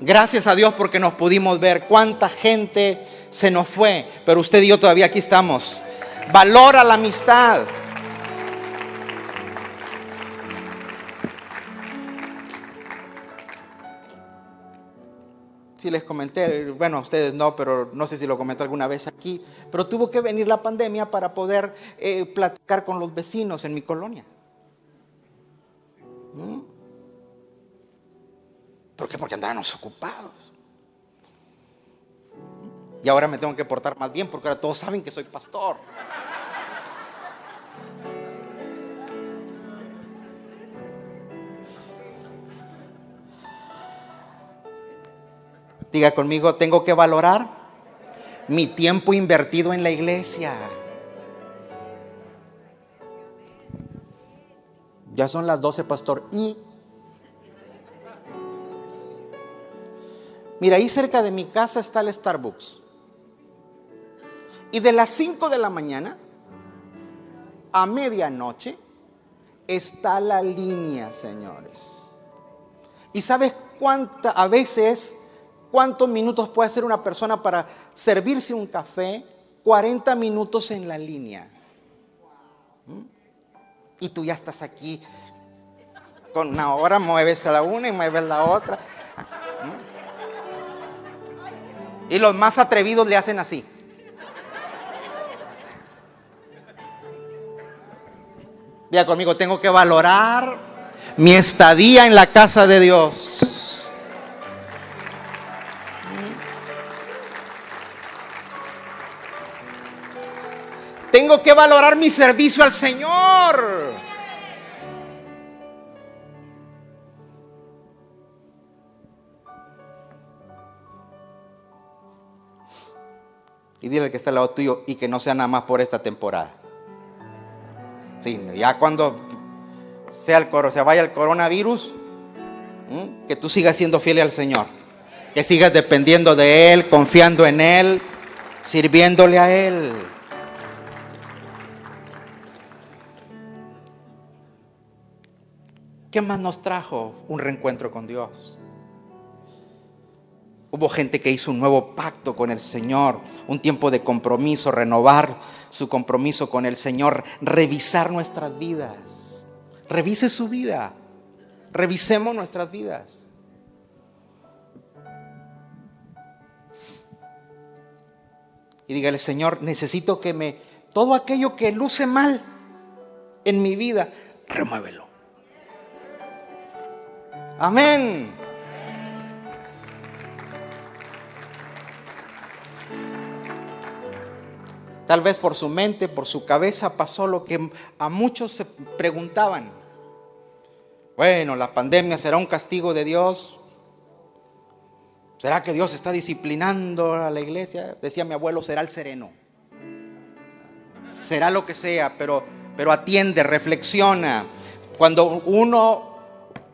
Gracias a Dios porque nos pudimos ver cuánta gente se nos fue, pero usted y yo todavía aquí estamos. Valora la amistad. Si les comenté, bueno, ustedes no, pero no sé si lo comenté alguna vez aquí, pero tuvo que venir la pandemia para poder eh, platicar con los vecinos en mi colonia. ¿Mm? ¿Por qué? Porque andábamos ocupados. Y ahora me tengo que portar más bien porque ahora todos saben que soy pastor. Diga conmigo, tengo que valorar mi tiempo invertido en la iglesia. Ya son las 12, pastor. Y mira, ahí cerca de mi casa está el Starbucks. Y de las 5 de la mañana a medianoche está la línea, señores. ¿Y sabes cuánta, a veces, cuántos minutos puede hacer una persona para servirse un café? 40 minutos en la línea. ¿Mm? y tú ya estás aquí con una hora, mueves a la una y mueves la otra. Y los más atrevidos le hacen así. Diga conmigo, tengo que valorar mi estadía en la casa de Dios. Tengo que valorar mi servicio al Señor. Y dile al que está al lado tuyo y que no sea nada más por esta temporada. Sí, ya cuando sea el coro, se vaya el coronavirus, que tú sigas siendo fiel al Señor. Que sigas dependiendo de Él, confiando en Él, sirviéndole a Él. ¿Qué más nos trajo un reencuentro con Dios? Hubo gente que hizo un nuevo pacto con el Señor, un tiempo de compromiso, renovar su compromiso con el Señor, revisar nuestras vidas. Revise su vida, revisemos nuestras vidas. Y dígale, Señor, necesito que me, todo aquello que luce mal en mi vida, remuévelo. Amén. Tal vez por su mente, por su cabeza pasó lo que a muchos se preguntaban. Bueno, la pandemia será un castigo de Dios. ¿Será que Dios está disciplinando a la iglesia? Decía mi abuelo, será el sereno. Será lo que sea, pero, pero atiende, reflexiona. Cuando uno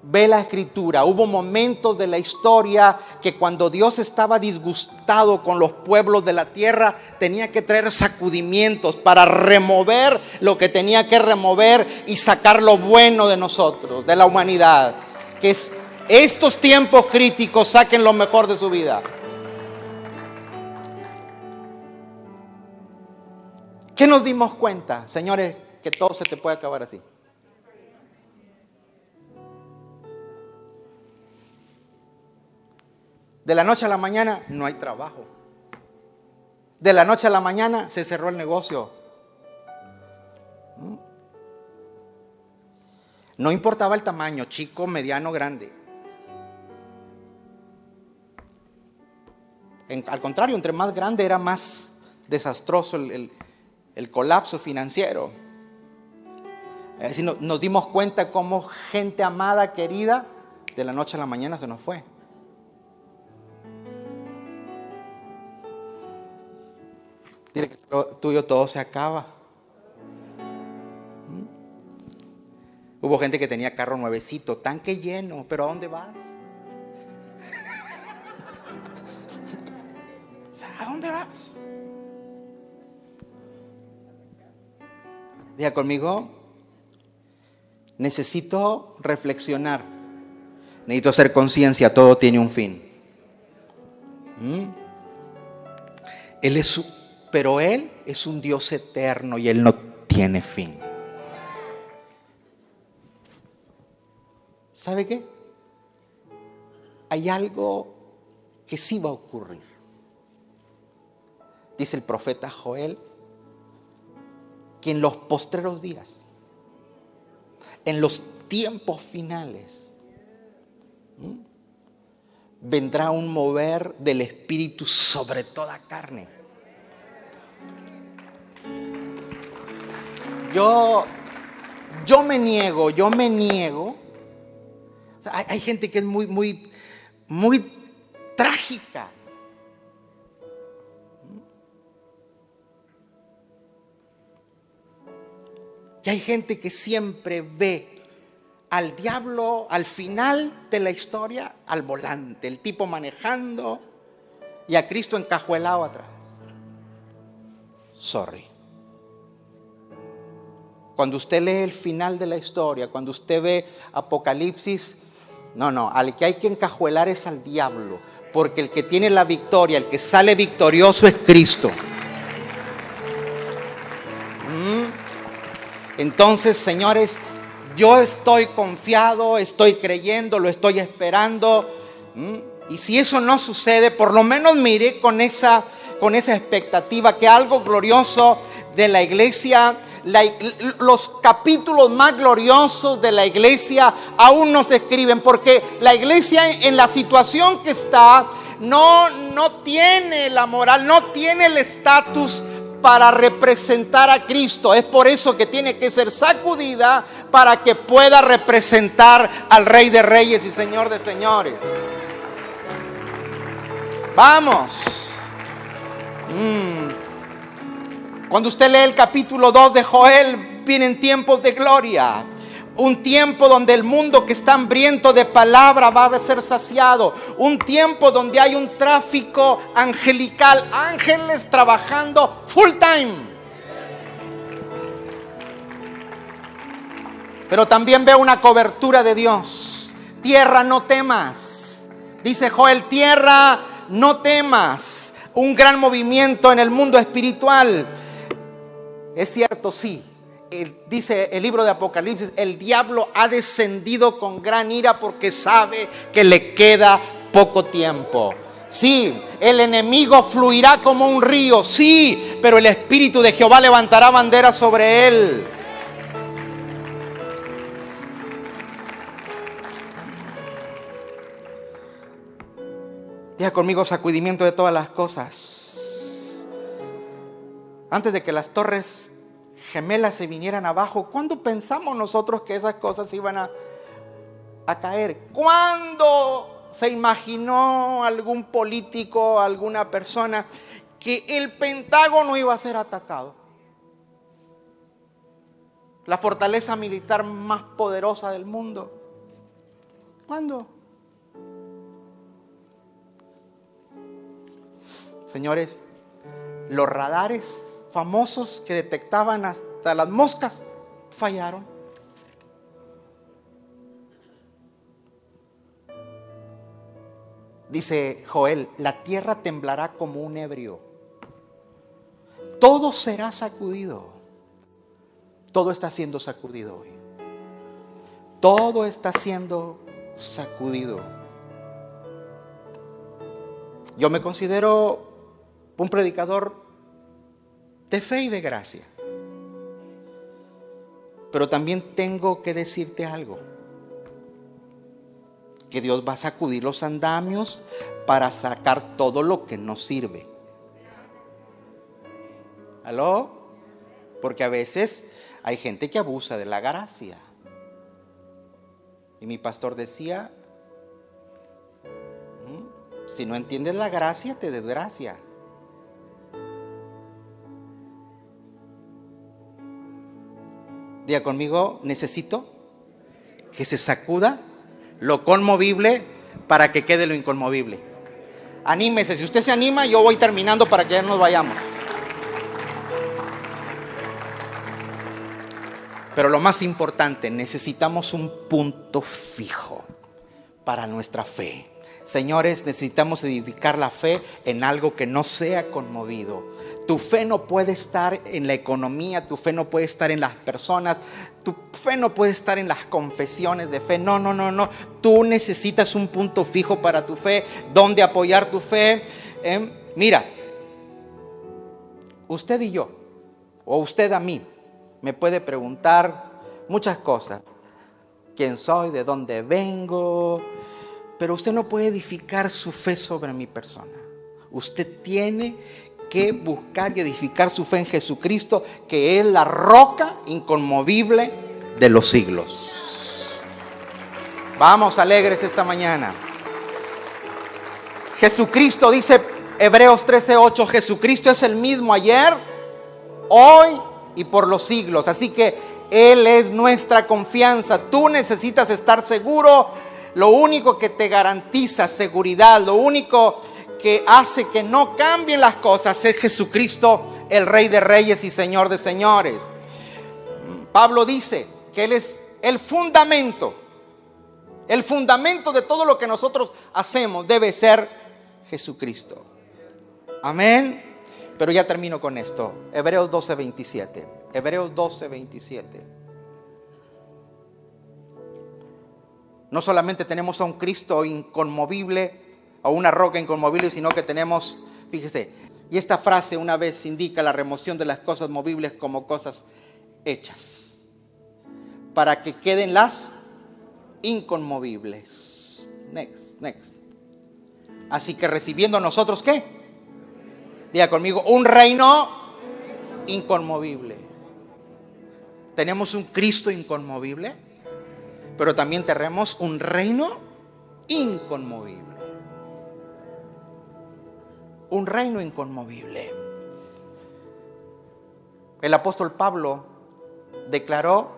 ve la escritura, hubo momentos de la historia que cuando Dios estaba disgustado con los pueblos de la tierra, tenía que traer sacudimientos para remover lo que tenía que remover y sacar lo bueno de nosotros, de la humanidad. Que es estos tiempos críticos saquen lo mejor de su vida. ¿Qué nos dimos cuenta, señores, que todo se te puede acabar así? De la noche a la mañana no hay trabajo. De la noche a la mañana se cerró el negocio. ¿Mm? No importaba el tamaño, chico, mediano, grande. al contrario, entre más grande era más desastroso el, colapso financiero. nos dimos cuenta cómo gente amada, querida, de la noche a la mañana se nos fue. Tuyo todo se acaba. ¿Mm? Hubo gente que tenía carro nuevecito, tanque lleno, pero ¿a dónde vas? ¿A dónde vas? Diga conmigo, necesito reflexionar, necesito hacer conciencia, todo tiene un fin. ¿Mm? Él es pero Él es un Dios eterno y Él no tiene fin. ¿Sabe qué? Hay algo que sí va a ocurrir. Dice el profeta Joel que en los postreros días, en los tiempos finales, vendrá un mover del Espíritu sobre toda carne Yo, yo me niego, yo me niego. hay, hay, gente que es muy, muy, muy trágica. Y hay gente que siempre ve al diablo al final de la historia al volante, el tipo manejando y a Cristo encajuelado atrás. Sorry. Cuando usted lee el final de la historia, cuando usted ve Apocalipsis, no, no, al que hay que encajuelar es al diablo, porque el que tiene la victoria, el que sale victorioso es Cristo. ¿Mm? Entonces, señores, yo estoy confiado, estoy creyendo, lo estoy esperando. ¿Mm? Y si eso no sucede, por lo menos mire con esa, con esa expectativa que algo glorioso de la iglesia, los capítulos más gloriosos de la iglesia aún no se escriben, porque la iglesia en la situación que está no, no tiene la moral, no tiene el estatus para representar a Cristo. Es por eso que tiene que ser sacudida para que pueda representar al Rey de Reyes y Señor de Señores. Vamos. Mm. Cuando usted lee el capítulo 2 de Joel, vienen tiempos de gloria. Un tiempo donde el mundo que está hambriento de palabra va a ser saciado. Un tiempo donde hay un tráfico angelical, ángeles trabajando full time. Pero también veo una cobertura de Dios. Tierra, no temas. Dice Joel, tierra, no temas. Un gran movimiento en el mundo espiritual. Es cierto, sí dice el libro de Apocalipsis, el diablo ha descendido con gran ira porque sabe que le queda poco tiempo. Sí, el enemigo fluirá como un río, sí, pero el Espíritu de Jehová levantará bandera sobre él. Diga conmigo sacudimiento de todas las cosas. Antes de que las torres gemelas se vinieran abajo, ¿cuándo pensamos nosotros que esas cosas iban a, caer? ¿Cuándo se imaginó algún político, alguna persona, que el Pentágono iba a ser atacado? La fortaleza militar más poderosa del mundo. ¿Cuándo? Señores, los radares famosos que detectaban hasta las moscas fallaron. Dice Joel, la tierra temblará como un ebrio. Todo será sacudido. Todo está siendo sacudido hoy. Todo está siendo sacudido. Yo me considero un predicador de fe y de gracia. Pero también tengo que decirte algo. Que Dios va a sacudir los andamios para sacar todo lo que no sirve. ¿Aló? Porque a veces hay gente que abusa de la gracia. Y mi pastor decía, mm, si no entiendes la gracia, te desgracia. Diga conmigo, necesito que se sacuda lo conmovible para que quede lo inconmovible. Anímese, si usted se anima, yo voy terminando para que ya nos vayamos. Pero lo más importante, necesitamos un punto fijo para nuestra fe. Señores, necesitamos edificar la fe en algo que no sea conmovido. Tu fe no puede estar en la economía, tu fe no puede estar en las personas, tu fe no puede estar en las confesiones de fe. No, no, no, no. Tú necesitas un punto fijo para tu fe, donde apoyar tu fe. ¿eh? mira, usted y yo, o usted a mí, me puede preguntar muchas cosas. ¿Quién soy? ¿De dónde vengo? Pero usted no puede edificar su fe sobre mi persona. Usted tiene que buscar y edificar su fe en Jesucristo, que es la roca inconmovible de los siglos. Vamos alegres esta mañana. Jesucristo dice Hebreos 13:8, Jesucristo es el mismo ayer, hoy y por los siglos. Así que Él es nuestra confianza. Tú necesitas estar seguro lo único que te garantiza seguridad, lo único que hace que no cambien las cosas es Jesucristo, el Rey de Reyes y Señor de Señores. Pablo dice que Él es el fundamento, el fundamento de todo lo que nosotros hacemos debe ser Jesucristo. Amén. Pero ya termino con esto. Hebreos 12, 27. Hebreos 12, 27. No solamente tenemos a un Cristo inconmovible, o una roca inconmovible, sino que tenemos, fíjese, y esta frase una vez indica la remoción de las cosas movibles como cosas hechas, para que queden las inconmovibles. Next, next. Así que recibiendo nosotros qué? Diga conmigo, un reino inconmovible. Tenemos un Cristo inconmovible, pero también tenemos un reino inconmovible. Un reino inconmovible. El apóstol Pablo declaró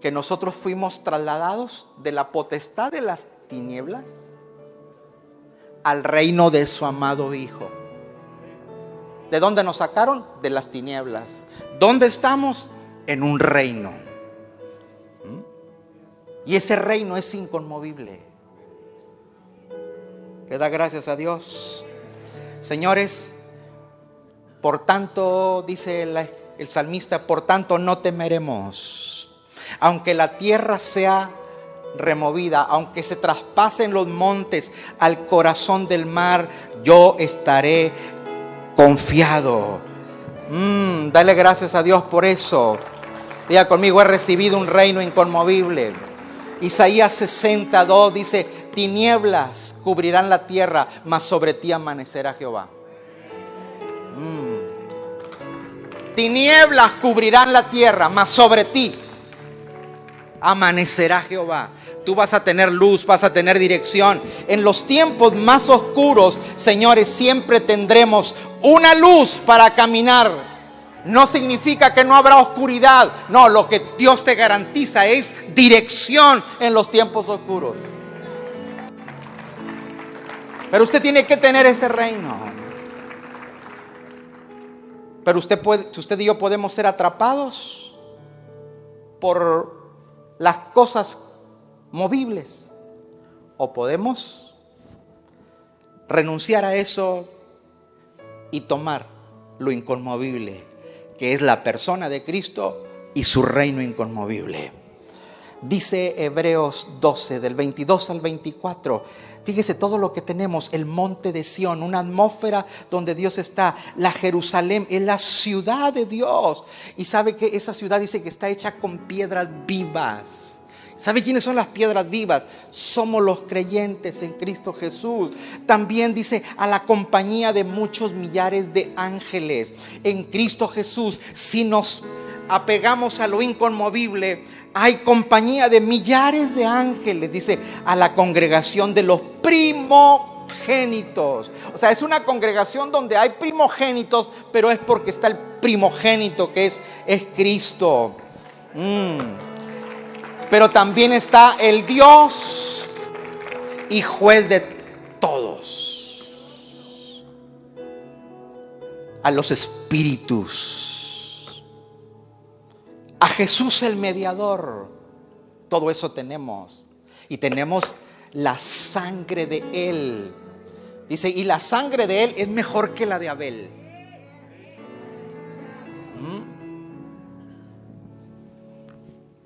que nosotros fuimos trasladados de la potestad de las tinieblas al reino de su amado Hijo. ¿De dónde nos sacaron? De las tinieblas. ¿Dónde estamos? En un reino. Y ese reino es inconmovible. Le da gracias a Dios. Señores, por tanto, dice el, el salmista, por tanto no temeremos. Aunque la tierra sea removida, aunque se traspasen los montes al corazón del mar, yo estaré confiado. Mm, dale gracias a Dios por eso. Diga conmigo, he recibido un reino inconmovible. Isaías 62 dice, tinieblas cubrirán la tierra, mas sobre ti amanecerá Jehová. Mm. Tinieblas cubrirán la tierra, mas sobre ti amanecerá Jehová. Tú vas a tener luz, vas a tener dirección. En los tiempos más oscuros, señores, siempre tendremos una luz para caminar. No significa que no habrá oscuridad. No, lo que Dios te garantiza es dirección en los tiempos oscuros. Pero usted tiene que tener ese reino. Pero usted, puede, usted y yo podemos ser atrapados por las cosas movibles. O podemos renunciar a eso y tomar lo inconmovible, que es la persona de Cristo y su reino inconmovible. Dice Hebreos 12, del 22 al 24. Fíjese todo lo que tenemos, el monte de Sión, una atmósfera donde Dios está, la Jerusalén, es la ciudad de Dios. Y sabe que esa ciudad dice que está hecha con piedras vivas. ¿Sabe quiénes son las piedras vivas? Somos los creyentes en Cristo Jesús. También dice a la compañía de muchos millares de ángeles en Cristo Jesús. Si nos apegamos a lo inconmovible, hay compañía de millares de ángeles, dice, a la congregación de los primogénitos. O sea, es una congregación donde hay primogénitos, pero es porque está el primogénito que es, es Cristo. Mm pero también está el Dios y juez de todos. A los espíritus. A Jesús el mediador. Todo eso tenemos. Y tenemos la sangre de Él. Dice, y la sangre de Él es mejor que la de Abel.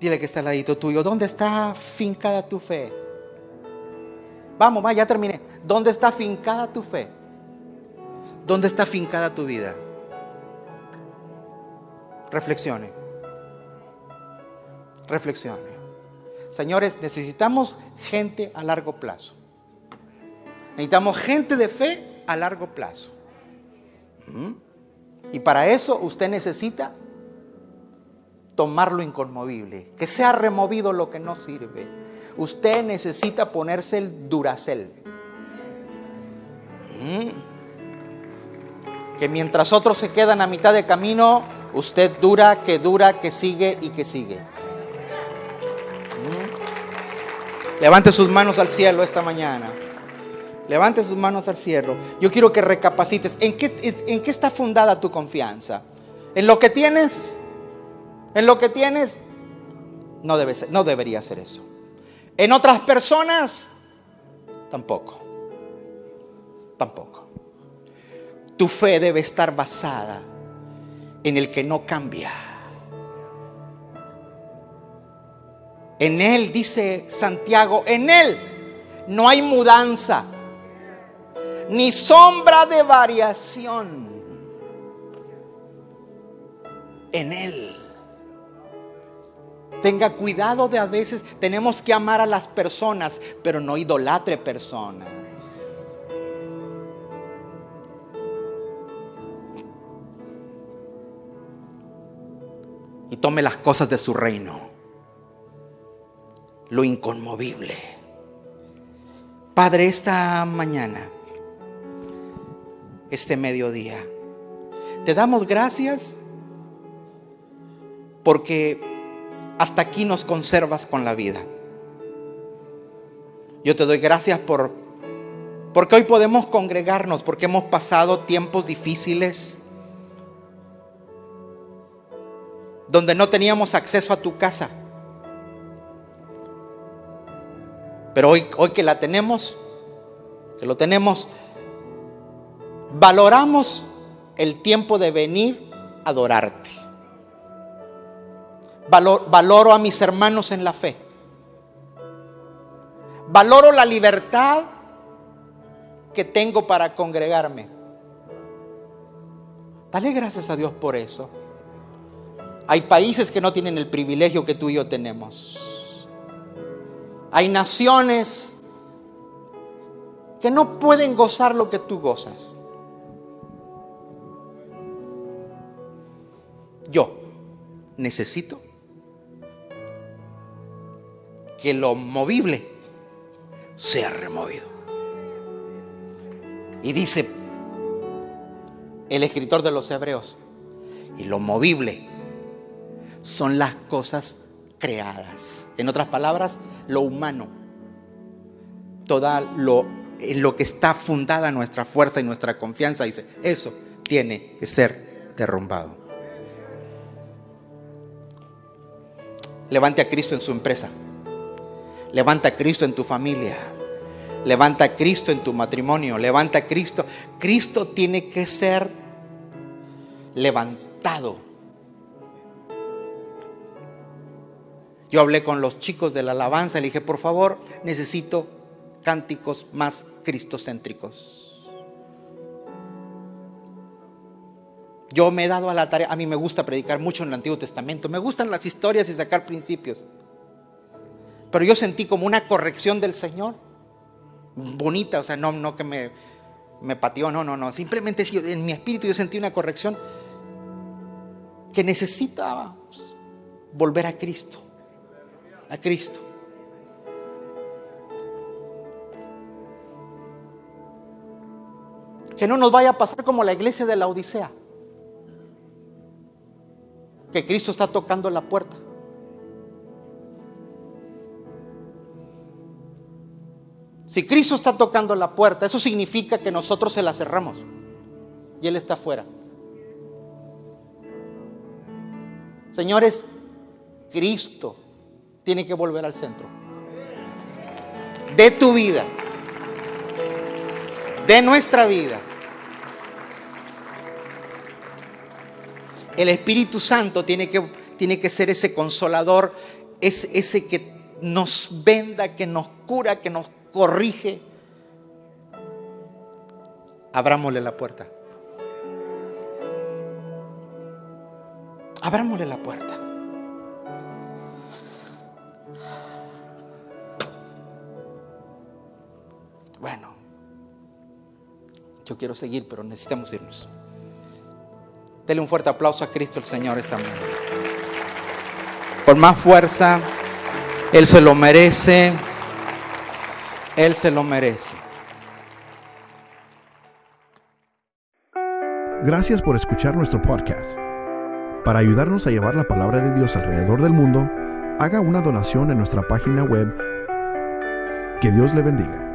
Dile que está al ladito tuyo. ¿Dónde está fincada tu fe? Vamos, va, ya terminé. ¿Dónde está fincada tu fe? ¿Dónde está fincada tu vida? Reflexione. Reflexione. Señores, necesitamos gente a largo plazo. Necesitamos gente de fe a largo plazo. ¿Mm? Y para eso usted necesita tomar lo inconmovible, que sea removido lo que no sirve. Usted necesita ponerse el duracel. Mm. Que mientras otros se quedan a mitad de camino, usted dura, que dura, que sigue y que sigue. Mm. Levante sus manos al cielo esta mañana. Levante sus manos al cielo. Yo quiero que recapacites. ¿En qué, ¿En qué está fundada tu confianza? ¿En lo que tienes? En lo que tienes, no, debe no debería ser eso. En otras personas, tampoco. Tampoco. Tu fe debe estar basada en el que no cambia. En Él, dice Santiago, en Él no hay mudanza. ni sombra de variación en Él. Tenga cuidado de a veces, tenemos que amar a las personas, pero no idolatre personas. Y tome las cosas de su reino, lo inconmovible. Padre, esta mañana, este mediodía, te damos gracias porque hasta aquí nos conservas con la vida. Yo te doy gracias por porque hoy podemos congregarnos, porque hemos pasado tiempos difíciles donde no teníamos acceso a tu casa. Pero hoy, hoy que la tenemos, que lo tenemos, valoramos el tiempo de venir a adorarte valoro a mis hermanos en la fe. Valoro la libertad que tengo para congregarme. Dale gracias a Dios por eso. Hay países que no tienen el privilegio que tú y yo tenemos. Hay naciones que no pueden gozar lo que tú gozas. Yo necesito que lo movible sea removido. Y dice el escritor de los Hebreos, y lo movible son las cosas creadas. En otras palabras, lo humano. Toda lo en lo que está fundada nuestra fuerza y nuestra confianza, dice, eso tiene que ser derrumbado. Levante a Cristo en su empresa. Levanta a Cristo en tu familia. Levanta a Cristo en tu matrimonio. Levanta a Cristo. Cristo tiene que ser levantado. Yo hablé con los chicos de la alabanza y le dije, por favor, necesito cánticos más cristocéntricos. Yo me he dado a la tarea, a mí me gusta predicar mucho en el Antiguo Testamento, me gustan las historias y sacar principios. Pero yo sentí como una corrección del Señor. Bonita, o sea, no, no que me, me pateó, no, no, no. Simplemente en mi espíritu yo sentí una corrección que necesitaba volver a Cristo. A Cristo. Que no nos vaya a pasar como la iglesia de la Odisea. Que Cristo está tocando la puerta. Si Cristo está tocando la puerta, eso significa que nosotros se la cerramos y Él está afuera. Señores, Cristo tiene que volver al centro de tu vida, de nuestra vida. El Espíritu Santo tiene que, tiene que ser ese consolador, es, ese que nos venda, que nos cura, que nos corrige, abrámosle la puerta. Abrámosle la puerta. Bueno, yo quiero seguir, pero necesitamos irnos. Dele un fuerte aplauso a Cristo el Señor esta mañana. Por más fuerza, Él se lo merece. Él se lo merece. Gracias por escuchar nuestro podcast. Para ayudarnos a llevar la palabra de Dios alrededor del mundo, haga una donación en nuestra página web. Que Dios le bendiga.